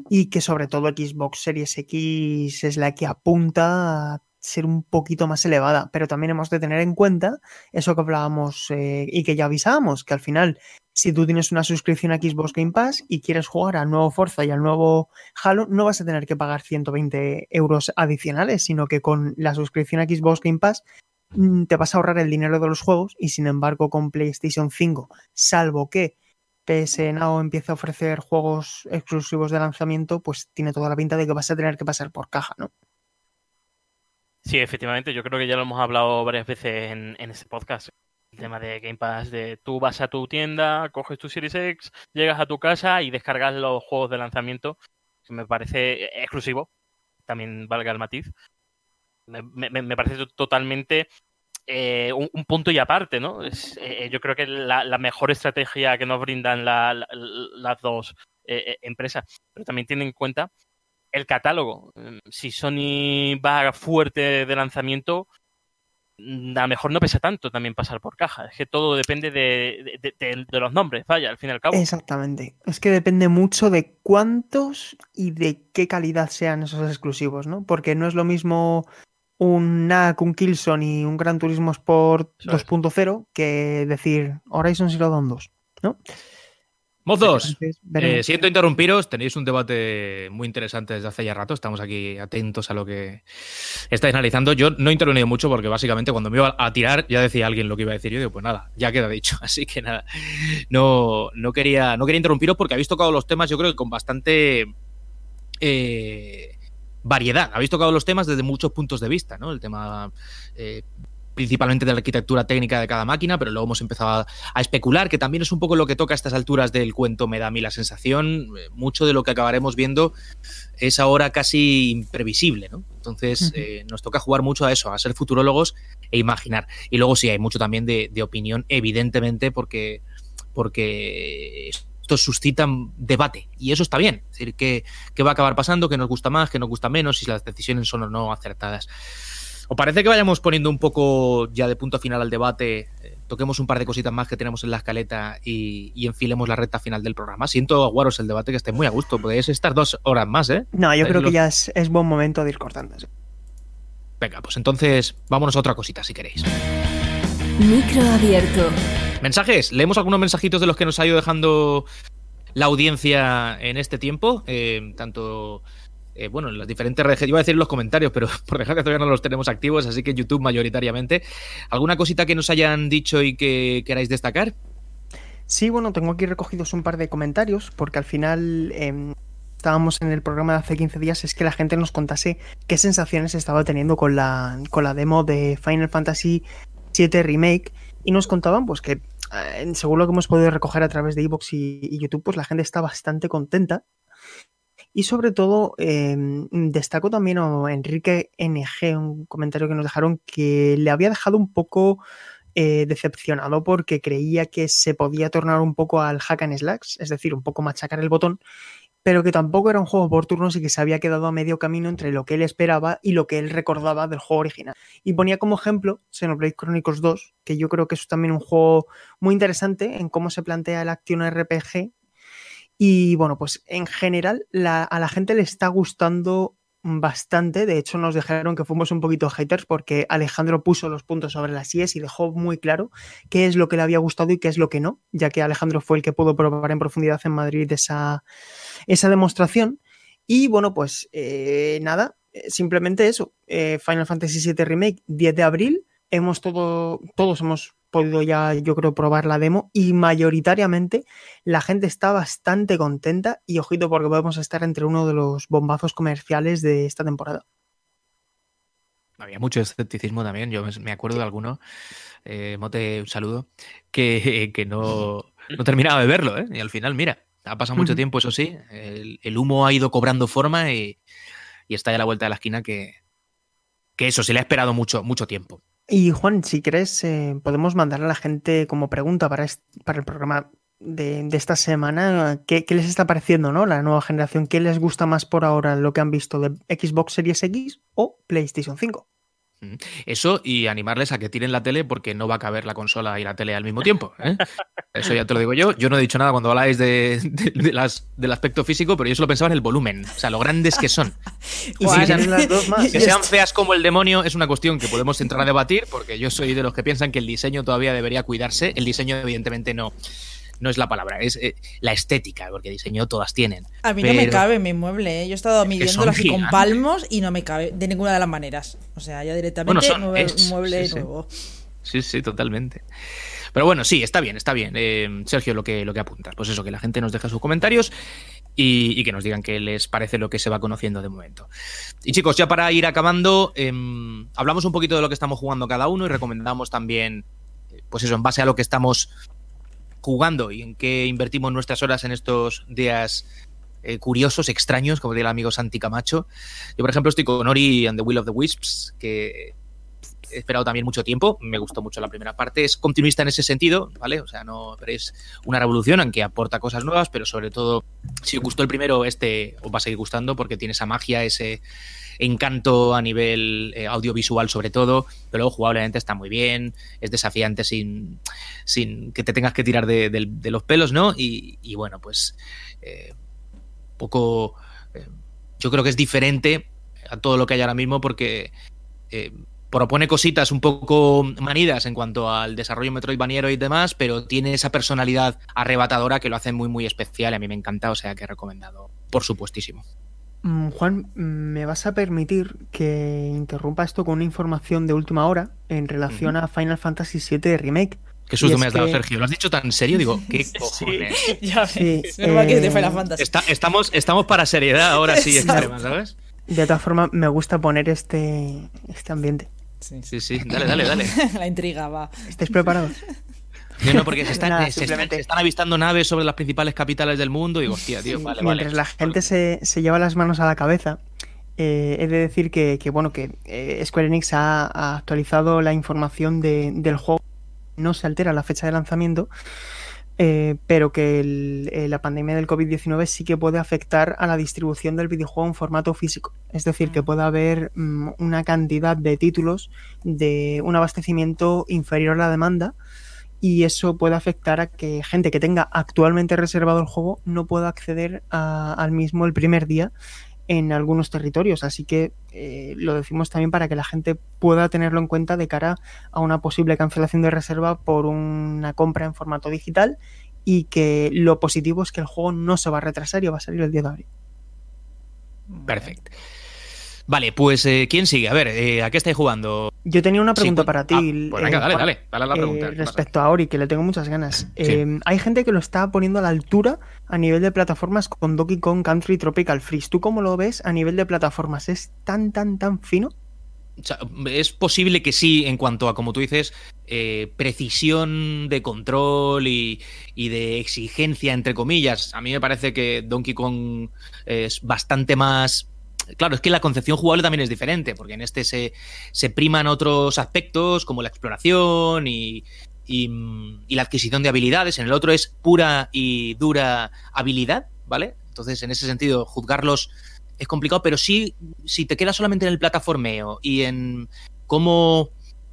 y que sobre todo Xbox Series X es la que apunta a ser un poquito más elevada, pero también hemos de tener en cuenta eso que hablábamos eh, y que ya avisábamos, que al final, si tú tienes una suscripción a Xbox Game Pass y quieres jugar al nuevo Forza y al nuevo Halo, no vas a tener que pagar 120 euros adicionales, sino que con la suscripción a Xbox Game Pass te vas a ahorrar el dinero de los juegos y sin embargo con PlayStation 5, salvo que PS Now empiece a ofrecer juegos exclusivos de lanzamiento, pues tiene toda la pinta de que vas a tener que pasar por caja, ¿no? Sí, efectivamente, yo creo que ya lo hemos hablado varias veces en, en este podcast. El tema de Game Pass, de tú vas a tu tienda, coges tu Series X, llegas a tu casa y descargas los juegos de lanzamiento, que me parece exclusivo, también valga el matiz, me, parece totalmente eh, un, punto y aparte, ¿no? Eh, yo creo que la, mejor estrategia que nos brindan las dos empresas, pero también tienen en cuenta el catálogo. Si Sony va fuerte de lanzamiento, Mm, a lo mejor no pesa tanto también pasar por caja. Es que todo depende de, los nombres, vaya, al fin y al cabo. Exactamente. Es que depende mucho de cuántos y de qué calidad sean esos exclusivos, ¿no? Porque no es lo mismo un NAC, un Killzone y un Gran Turismo Sport 2.0 que decir Horizon Zero Dawn 2, ¿no? Mozos, eh, siento interrumpiros, tenéis un debate muy interesante desde hace ya rato, estamos aquí atentos a lo que estáis analizando. Yo no he intervenido mucho porque básicamente cuando me iba a tirar ya decía alguien lo que iba a decir. Yo digo, pues nada, ya queda dicho, así que nada, no, no, quería, no quería interrumpiros porque habéis tocado los temas yo creo que con bastante... Eh, variedad. Habéis tocado los temas desde muchos puntos de vista, ¿no? El tema eh, principalmente de la arquitectura técnica de cada máquina, pero luego hemos empezado a, especular, que también es un poco lo que toca a estas alturas del cuento, me da a mí la sensación. Eh, mucho de lo que acabaremos viendo es ahora casi imprevisible, ¿no? Entonces eh, nos toca jugar mucho a eso, a ser futurólogos e imaginar. Y luego sí, hay mucho también de, opinión, evidentemente, porque, porque esto suscita debate y eso está bien. Es decir, qué, qué va a acabar pasando, qué nos gusta más, qué nos gusta menos, si las decisiones son o no acertadas. ¿O parece que vayamos poniendo un poco ya de punto final al debate? Eh, toquemos un par de cositas más que tenemos en la escaleta y, enfilemos la recta final del programa. Siento aguaros el debate que esté muy a gusto. Podéis estar dos horas más, ¿eh? No, yo creo que ya es, buen momento de ir cortando. Venga, pues entonces vámonos a otra cosita si queréis. Micro abierto. Mensajes. Leemos algunos mensajitos de los que nos ha ido dejando la audiencia en este tiempo. Eh, tanto eh, bueno, en las diferentes redes, iba a decir los comentarios, pero por dejar que todavía no los tenemos activos, así que YouTube mayoritariamente. ¿Alguna cosita que nos hayan dicho y que queráis destacar? Sí, bueno, tengo aquí recogidos un par de comentarios, porque al final em, estábamos en el programa de hace 15 días, es que la gente nos contase qué sensaciones estaba teniendo con la, con la demo de Final Fantasy VII Remake, y nos contaban pues que eh, según lo que hemos podido recoger a través de Evox y, YouTube, pues la gente está bastante contenta. Y sobre todo, em, destaco también a Enrique NG, un comentario que nos dejaron que le había dejado un poco eh, decepcionado porque creía que se podía tornar un poco al hack and slacks, es decir, un poco machacar el botón, pero que tampoco era un juego por turnos y que se había quedado a medio camino entre lo que él esperaba y lo que él recordaba del juego original. Y ponía como ejemplo Xenoblade Chronicles 2, que yo creo que es también un juego muy interesante en cómo se plantea el Action RPG y bueno, pues en general a la gente le está gustando bastante. De hecho, nos dijeron que fuimos un poquito haters porque Alejandro puso los puntos sobre las IES y dejó muy claro qué es lo que le había gustado y qué es lo que no, ya que Alejandro fue el que pudo probar en profundidad en Madrid esa, esa demostración. Y bueno, pues eh, nada, eh, simplemente eso. Eh, Final Fantasy VII Remake, 10 de abril. Hemos todo, todos hemos podido ya, yo creo, probar la demo y mayoritariamente la gente está bastante contenta y ojito porque podemos estar entre uno de los bombazos comerciales de esta temporada. Había mucho escepticismo también, yo me acuerdo de alguno, eh, Mote, un saludo, que, no, no, terminaba de verlo, ¿eh? y al final, mira, ha pasado mucho tiempo, eso sí, el, humo ha ido cobrando forma y, está ya a la vuelta de la esquina que, que eso, se le ha esperado mucho, mucho tiempo. Y Juan, si crees, eh, podemos mandar a la gente como pregunta para, para el programa de, esta semana, ¿qué, les está pareciendo, ¿no? La nueva generación, ¿qué les gusta más por ahora lo que han visto de Xbox Series X o PlayStation 5? Eso y animarles a que tiren la tele porque no va a caber la consola y la tele al mismo tiempo. ¿eh? Eso ya te lo digo yo. Yo no he dicho nada cuando habláis de, las, del aspecto físico, pero yo solo pensaba en el volumen, o sea, lo grandes que son. y si sean, las dos más, que sean feas como el demonio es una cuestión que podemos entrar a debatir porque yo soy de los que piensan que el diseño todavía debería cuidarse. El diseño evidentemente no no es la palabra, es eh, la estética, porque diseño todas tienen. A mí no me cabe mi mueble, ¿eh? yo he estado midiéndolo así con palmos y no me cabe de ninguna de las maneras. O sea, ya directamente mueble nuevo. Sí. sí, totalmente. Pero bueno, sí, está bien, está bien. Eh, Sergio, lo que, lo que apuntas. Pues eso, que la gente nos deja sus comentarios y, que nos digan qué les parece lo que se va conociendo de momento. Y chicos, ya para ir acabando, em, hablamos un poquito de lo que estamos jugando cada uno y recomendamos también, pues eso, en base a lo que estamos jugando y en qué invertimos nuestras horas en estos días eh, curiosos, extraños, como diría el amigo Santi Camacho. Yo, por ejemplo, estoy con Ori and the Will of the Wisps, que he esperado también mucho tiempo. Me gustó mucho la primera parte. Es continuista en ese sentido, ¿vale? O sea, no pero es una revolución, aunque aporta cosas nuevas, pero sobre todo, si os gustó el primero, este os va a seguir gustando porque tiene esa magia, ese encanto a nivel eh, audiovisual sobre todo, pero luego jugablemente está muy bien, es desafiante sin, sin que te tengas que tirar de, los pelos, ¿no? Y, bueno, pues eh, poco... eh, yo creo que es diferente a todo lo que hay ahora mismo porque eh, propone cositas un poco manidas en cuanto al desarrollo metroidvaniero y demás, pero tiene esa personalidad arrebatadora que lo hace muy muy especial a mí me encanta, o sea que he recomendado, por supuestísimo. Mm, Juan, mm, ¿me vas a permitir que interrumpa esto con una información de última hora en relación a Final Fantasy VII Remake? Qué susto me has dado, que- Sergio. ¿Lo has dicho tan serio? Digo, ¿qué cojones? ya Sí, ves. Menos mal que es de eh, Final Fantasy. Está- estamos, estamos para seriedad ahora sí, extrema, ¿sabes? De todas formas, me gusta poner este, este ambiente. Sí. Sí, sí, dale, dale, dale. La intriga va. ¿Estáis preparados? Yo no, porque se están, Nada, se están- simplemente- se están avistando naves sobre las principales capitales del mundo y digo, hostia, tío, Sí, vale, mientras vale. la gente se, se lleva las manos a la cabeza, eh, he de decir que, que, bueno, que eh, Square Enix ha, ha actualizado la información de- del juego. No se altera la fecha de lanzamiento, eh, pero que el- eh, la pandemia del COVID-19 sí que puede afectar a la distribución del videojuego en formato físico. Es decir, que Mm. puede haber mm, una cantidad de títulos de un abastecimiento inferior a la demanda y eso puede afectar a que gente que tenga actualmente reservado el juego no pueda acceder al mismo el primer día en algunos territorios. Así que eh, lo decimos también para que la gente pueda tenerlo en cuenta de cara a una posible cancelación de reserva por una compra en formato digital y que lo positivo es que el juego no se va a retrasar y va a salir el 10 de abril. Perfecto. Vale, pues eh, ¿quién sigue? A ver, eh, ¿a qué estáis jugando? Yo tenía una pregunta Sí, para ti. ah, pues venga, eh, dale, dale, la Eh, pregunta. respecto a Ori, que le tengo muchas ganas. Eh, hay gente que lo está poniendo a la altura a nivel de plataformas con Donkey Kong Country Tropical Freeze. ¿Tú cómo lo ves a nivel de plataformas? ¿Es tan, tan, tan fino? O sea, es posible que sí, en cuanto a, como tú dices, eh, precisión de control y, y de exigencia, entre comillas. A mí me parece que Donkey Kong es bastante más. Claro, es que la concepción jugable también es diferente, porque en este se, se priman otros aspectos como la exploración y, la adquisición de habilidades. En el otro es pura y dura habilidad, ¿vale? Entonces, en ese sentido, juzgarlos es complicado, pero sí, si te quedas solamente en el plataformeo y en cómo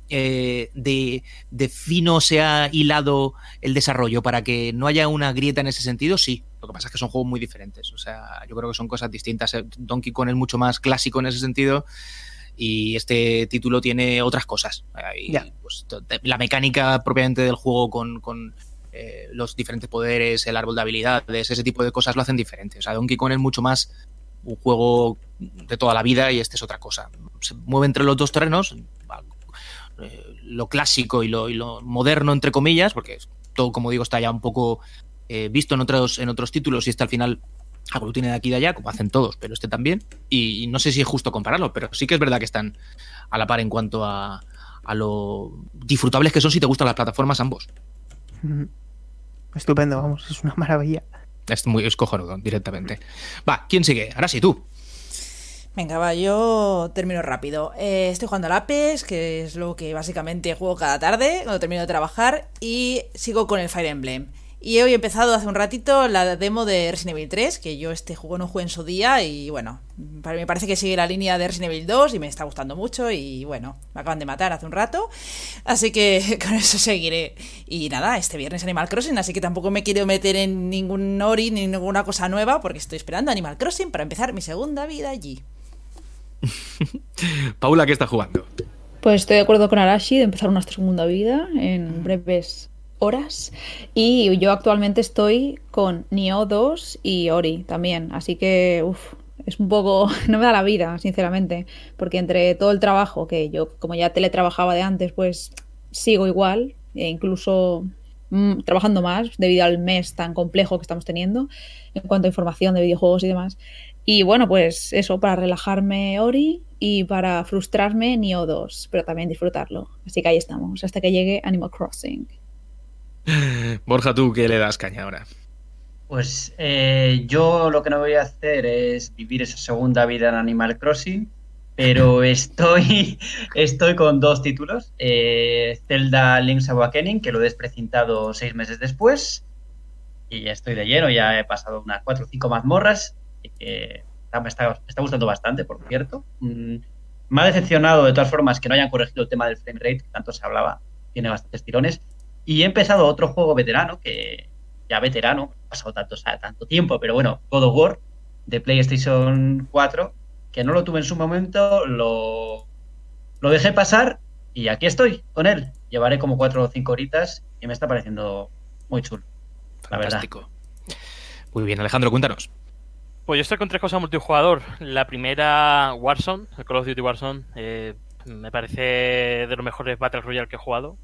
eh, de fino se ha hilado el desarrollo para que no haya una grieta en ese sentido, sí. Lo que pasa es que son juegos muy diferentes. O sea, yo creo que son cosas distintas. Eh, Donkey Kong es mucho más clásico en ese sentido y este título tiene otras cosas. Pues, la mecánica propiamente del juego con, con, eh, los diferentes poderes, el árbol de habilidades, ese tipo de cosas lo hacen diferente. O sea, Donkey Kong es mucho más un juego de toda la vida y este es otra cosa. Se mueve entre los dos terrenos, eh, lo clásico y lo, y lo moderno, entre comillas, porque todo, como digo, está ya un poco eh, visto en otros, en otros títulos y este al final aglutina de aquí y de allá, como hacen todos, pero este también. Y, y no sé si es justo compararlo, pero sí que es verdad que están a la par en cuanto a, a lo disfrutables que son si te gustan las plataformas ambos. Ujú. Estupendo, vamos, es una maravilla. Es muy es cojonudo, directamente. Va, ¿quién sigue? Ahora sí, tú. Venga, va, yo termino rápido. Eh, estoy jugando al Apex, que es lo que básicamente juego cada tarde cuando termino de trabajar, y sigo con el Fire Emblem. Y hoy he empezado hace un ratito la demo de Resident Evil 3, que yo este juego no jugué en su día y bueno, me parece que sigue la línea de Resident Evil 2 y me está gustando mucho y bueno, me acaban de matar hace un rato, así que con eso seguiré. Y nada, este viernes Animal Crossing, así que tampoco me quiero meter en ningún Ori ni ninguna cosa nueva porque estoy esperando Animal Crossing para empezar mi segunda vida allí. Paula, ¿qué está jugando? Pues estoy de acuerdo con Arashi de empezar una segunda vida en breves horas. Y yo actualmente estoy con Nioh 2 y Ori también. Así que, es un poco. No me da la vida, sinceramente. Porque entre todo el trabajo que yo, como ya teletrabajaba de antes, pues sigo igual. E incluso mm, trabajando más debido al mes tan complejo que estamos teniendo en cuanto a información de videojuegos y demás. Y bueno, pues eso, para relajarme Ori y para frustrarme Nioh 2, pero también disfrutarlo. Así que ahí estamos, hasta que llegue Animal Crossing. Borja, tú, ¿qué le das caña ahora? Pues eh, yo lo que no voy a hacer es vivir esa segunda vida en Animal Crossing, pero estoy, estoy con dos títulos. Eh, Zelda Link's Awakening, que lo he desprecintado seis meses después, y ya estoy de lleno, ya he pasado unas cuatro o cinco mazmorras, y que me está, me está gustando bastante, por cierto. Mm, me ha decepcionado de todas formas que no hayan corregido el tema del frame rate, que tanto se hablaba, tiene bastantes tirones. Y he empezado otro juego veterano, que ya veterano, ha pasado tanto, tanto tiempo, pero bueno, God of War de PlayStation 4, que no lo tuve en su momento, lo, lo dejé pasar y aquí estoy con él. Llevaré como cuatro o cinco horitas y me está pareciendo muy chulo. Fantástico. Muy bien, Alejandro, cuéntanos. Pues yo estoy con tres cosas multijugador. La primera, Warzone, el Call of Duty Warzone. Eh, me parece de los mejores Battle Royale que he jugado.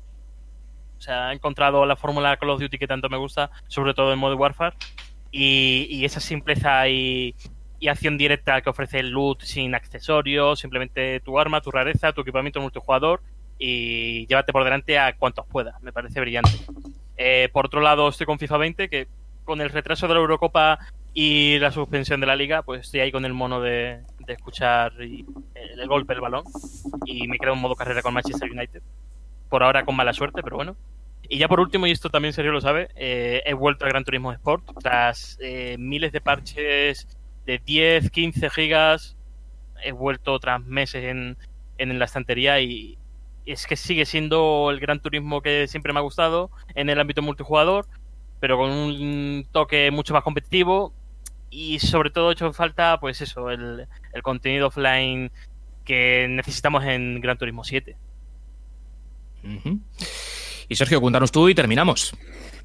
O sea, he encontrado la fórmula Call of Duty que tanto me gusta, sobre todo en Modern Warfare. Y, esa simpleza y, acción directa que ofrece el loot sin accesorios, simplemente tu arma, tu rareza, tu equipamiento multijugador y llévate por delante a cuantos puedas. Me parece brillante. Eh, por otro lado, estoy con FIFA 20, que con el retraso de la Eurocopa y la suspensión de la liga, pues estoy ahí con el mono de, escuchar el, golpe del balón. Y me quedo en modo carrera con Manchester United. Por ahora con mala suerte, pero bueno. Y ya por último, y esto también Sergio lo sabe, eh, he vuelto al Gran Turismo Sport tras eh, miles de parches de 10, 15 gigas. He vuelto tras meses en, en la estantería y es que sigue siendo el Gran Turismo que siempre me ha gustado en el ámbito multijugador, pero con un toque mucho más competitivo y sobre todo he hecho falta, pues eso, el, contenido offline que necesitamos en Gran Turismo 7. Y Sergio, cuéntanos tú y terminamos.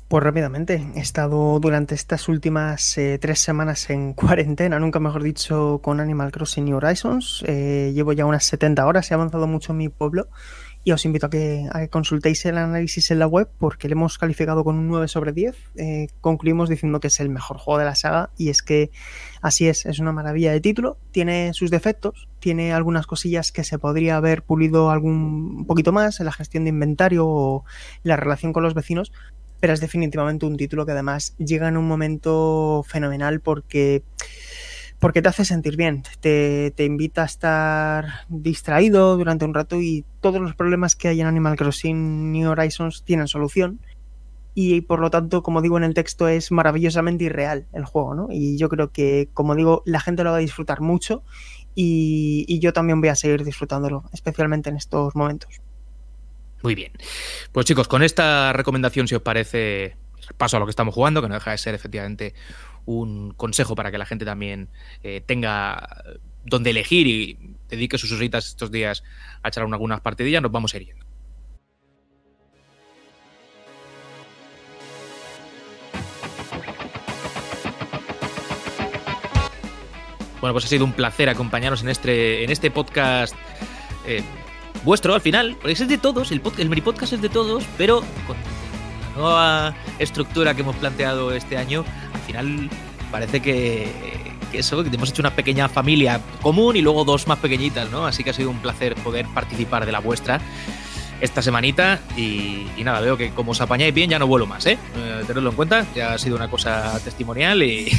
Pues rápidamente, he estado durante estas últimas eh, tres semanas en cuarentena, nunca mejor dicho, con Animal Crossing New Horizons. Eh, llevo ya unas 70 horas, he avanzado mucho en mi pueblo y os invito a que, consultéis el análisis en la web porque le hemos calificado con un 9 sobre 10. Eh, concluimos diciendo que es el mejor juego de la saga y es que así es, es una maravilla de título. Tiene sus defectos, tiene algunas cosillas que se podría haber pulido algún poquito más en la gestión de inventario o la relación con los vecinos, pero es definitivamente un título que además llega en un momento fenomenal porque porque te hace sentir bien, te, invita a estar distraído durante un rato y todos los problemas que hay en Animal Crossing New Horizons tienen solución. Y por lo tanto, como digo en el texto, es maravillosamente irreal el juego, ¿no? Y yo creo que, como digo, la gente lo va a disfrutar mucho y yo también voy a seguir disfrutándolo, especialmente en estos momentos. Muy bien. Pues chicos, con esta recomendación, si os parece, paso a lo que estamos jugando, que no deja de ser efectivamente un consejo para que la gente también eh, tenga donde elegir y dedique sus horitas estos días a echar algunas partidillas, nos vamos a ir yendo. Bueno, pues ha sido un placer acompañaros en este, en este podcast eh, vuestro al final, porque es de todos, el, el Meri Podcast es de todos, pero con la nueva estructura que hemos planteado este año, final parece que, eso, que hemos hecho una pequeña familia común y luego dos más pequeñitas, ¿no? Así que ha sido un placer poder participar de la vuestra esta semanita y, nada, veo que como os apañáis bien ya no vuelo más, ¿eh? ¿eh? Tenedlo en cuenta, ya ha sido una cosa testimonial y...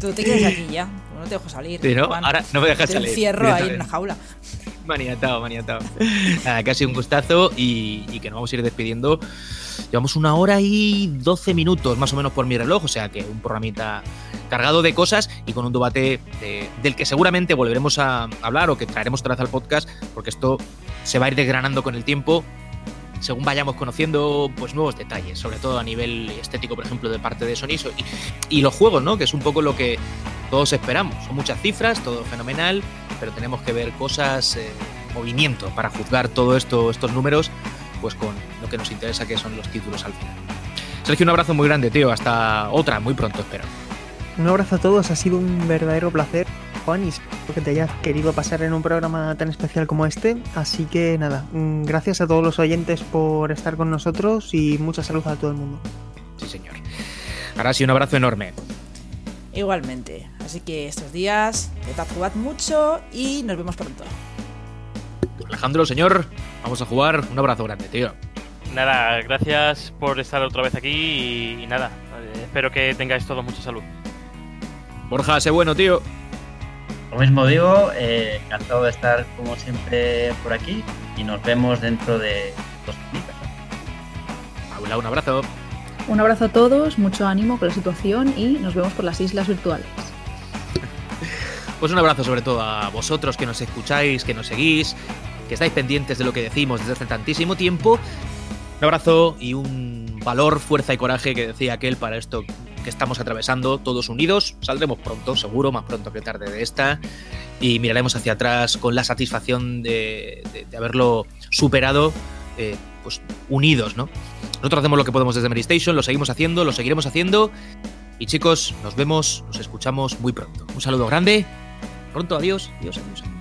Tú te quedas aquí ya, no te dejo salir. Sí, ¿no? Ahora no me dejas salir. Te encierro ahí en una jaula. Maniatado, maniatado. Nada, que ha sido un gustazo y, y que nos vamos a ir despidiendo Llevamos una hora y 12 minutos más o menos por mi reloj, o sea que un programita cargado de cosas y con un debate del que seguramente volveremos a hablar o que traeremos otra vez al podcast, porque esto se va a ir desgranando con el tiempo según vayamos conociendo pues nuevos detalles, sobre todo a nivel estético, por ejemplo, de parte de Sony y, los juegos, ¿no? Que es un poco lo que todos esperamos. Son muchas cifras, todo fenomenal, pero tenemos que ver cosas, eh, movimiento para juzgar todo esto, estos números pues con lo que nos interesa que son los títulos al final. Sergio, un abrazo muy grande, tío. Hasta otra, muy pronto, espero. Un abrazo a todos, ha sido un verdadero placer, Juan, y espero que te hayas querido pasar en un programa tan especial como este. Así que nada, mm, gracias a todos los oyentes por estar con nosotros y mucha salud a todo el mundo. Sí, señor. Ahora sí, un abrazo enorme. Igualmente. Así que estos días, jugad mucho y nos vemos pronto. Alejandro, señor, vamos a jugar. Un abrazo grande, tío. Nada, gracias por estar otra vez aquí y, nada, espero que tengáis todos mucha salud. Borja, sé bueno, tío. Lo mismo digo, eh, encantado de estar como siempre por aquí y nos vemos dentro de dos días. Paula, un abrazo. Un abrazo a todos, mucho ánimo con la situación y nos vemos por las islas virtuales. Pues un abrazo sobre todo a vosotros que nos escucháis, que nos seguís, que estáis pendientes de lo que decimos desde hace tantísimo tiempo. Un abrazo y un valor, fuerza y coraje que decía aquel para esto que estamos atravesando, todos unidos. Saldremos pronto, seguro, más pronto que tarde de esta. Y miraremos hacia atrás con la satisfacción de, de- de haberlo superado, eh, pues unidos, ¿no? Nosotros hacemos lo que podemos desde Mary Station, lo seguimos haciendo, lo seguiremos haciendo. Y chicos, nos vemos, nos escuchamos muy pronto. Un saludo grande. Pronto, adiós. Adiós, adiós.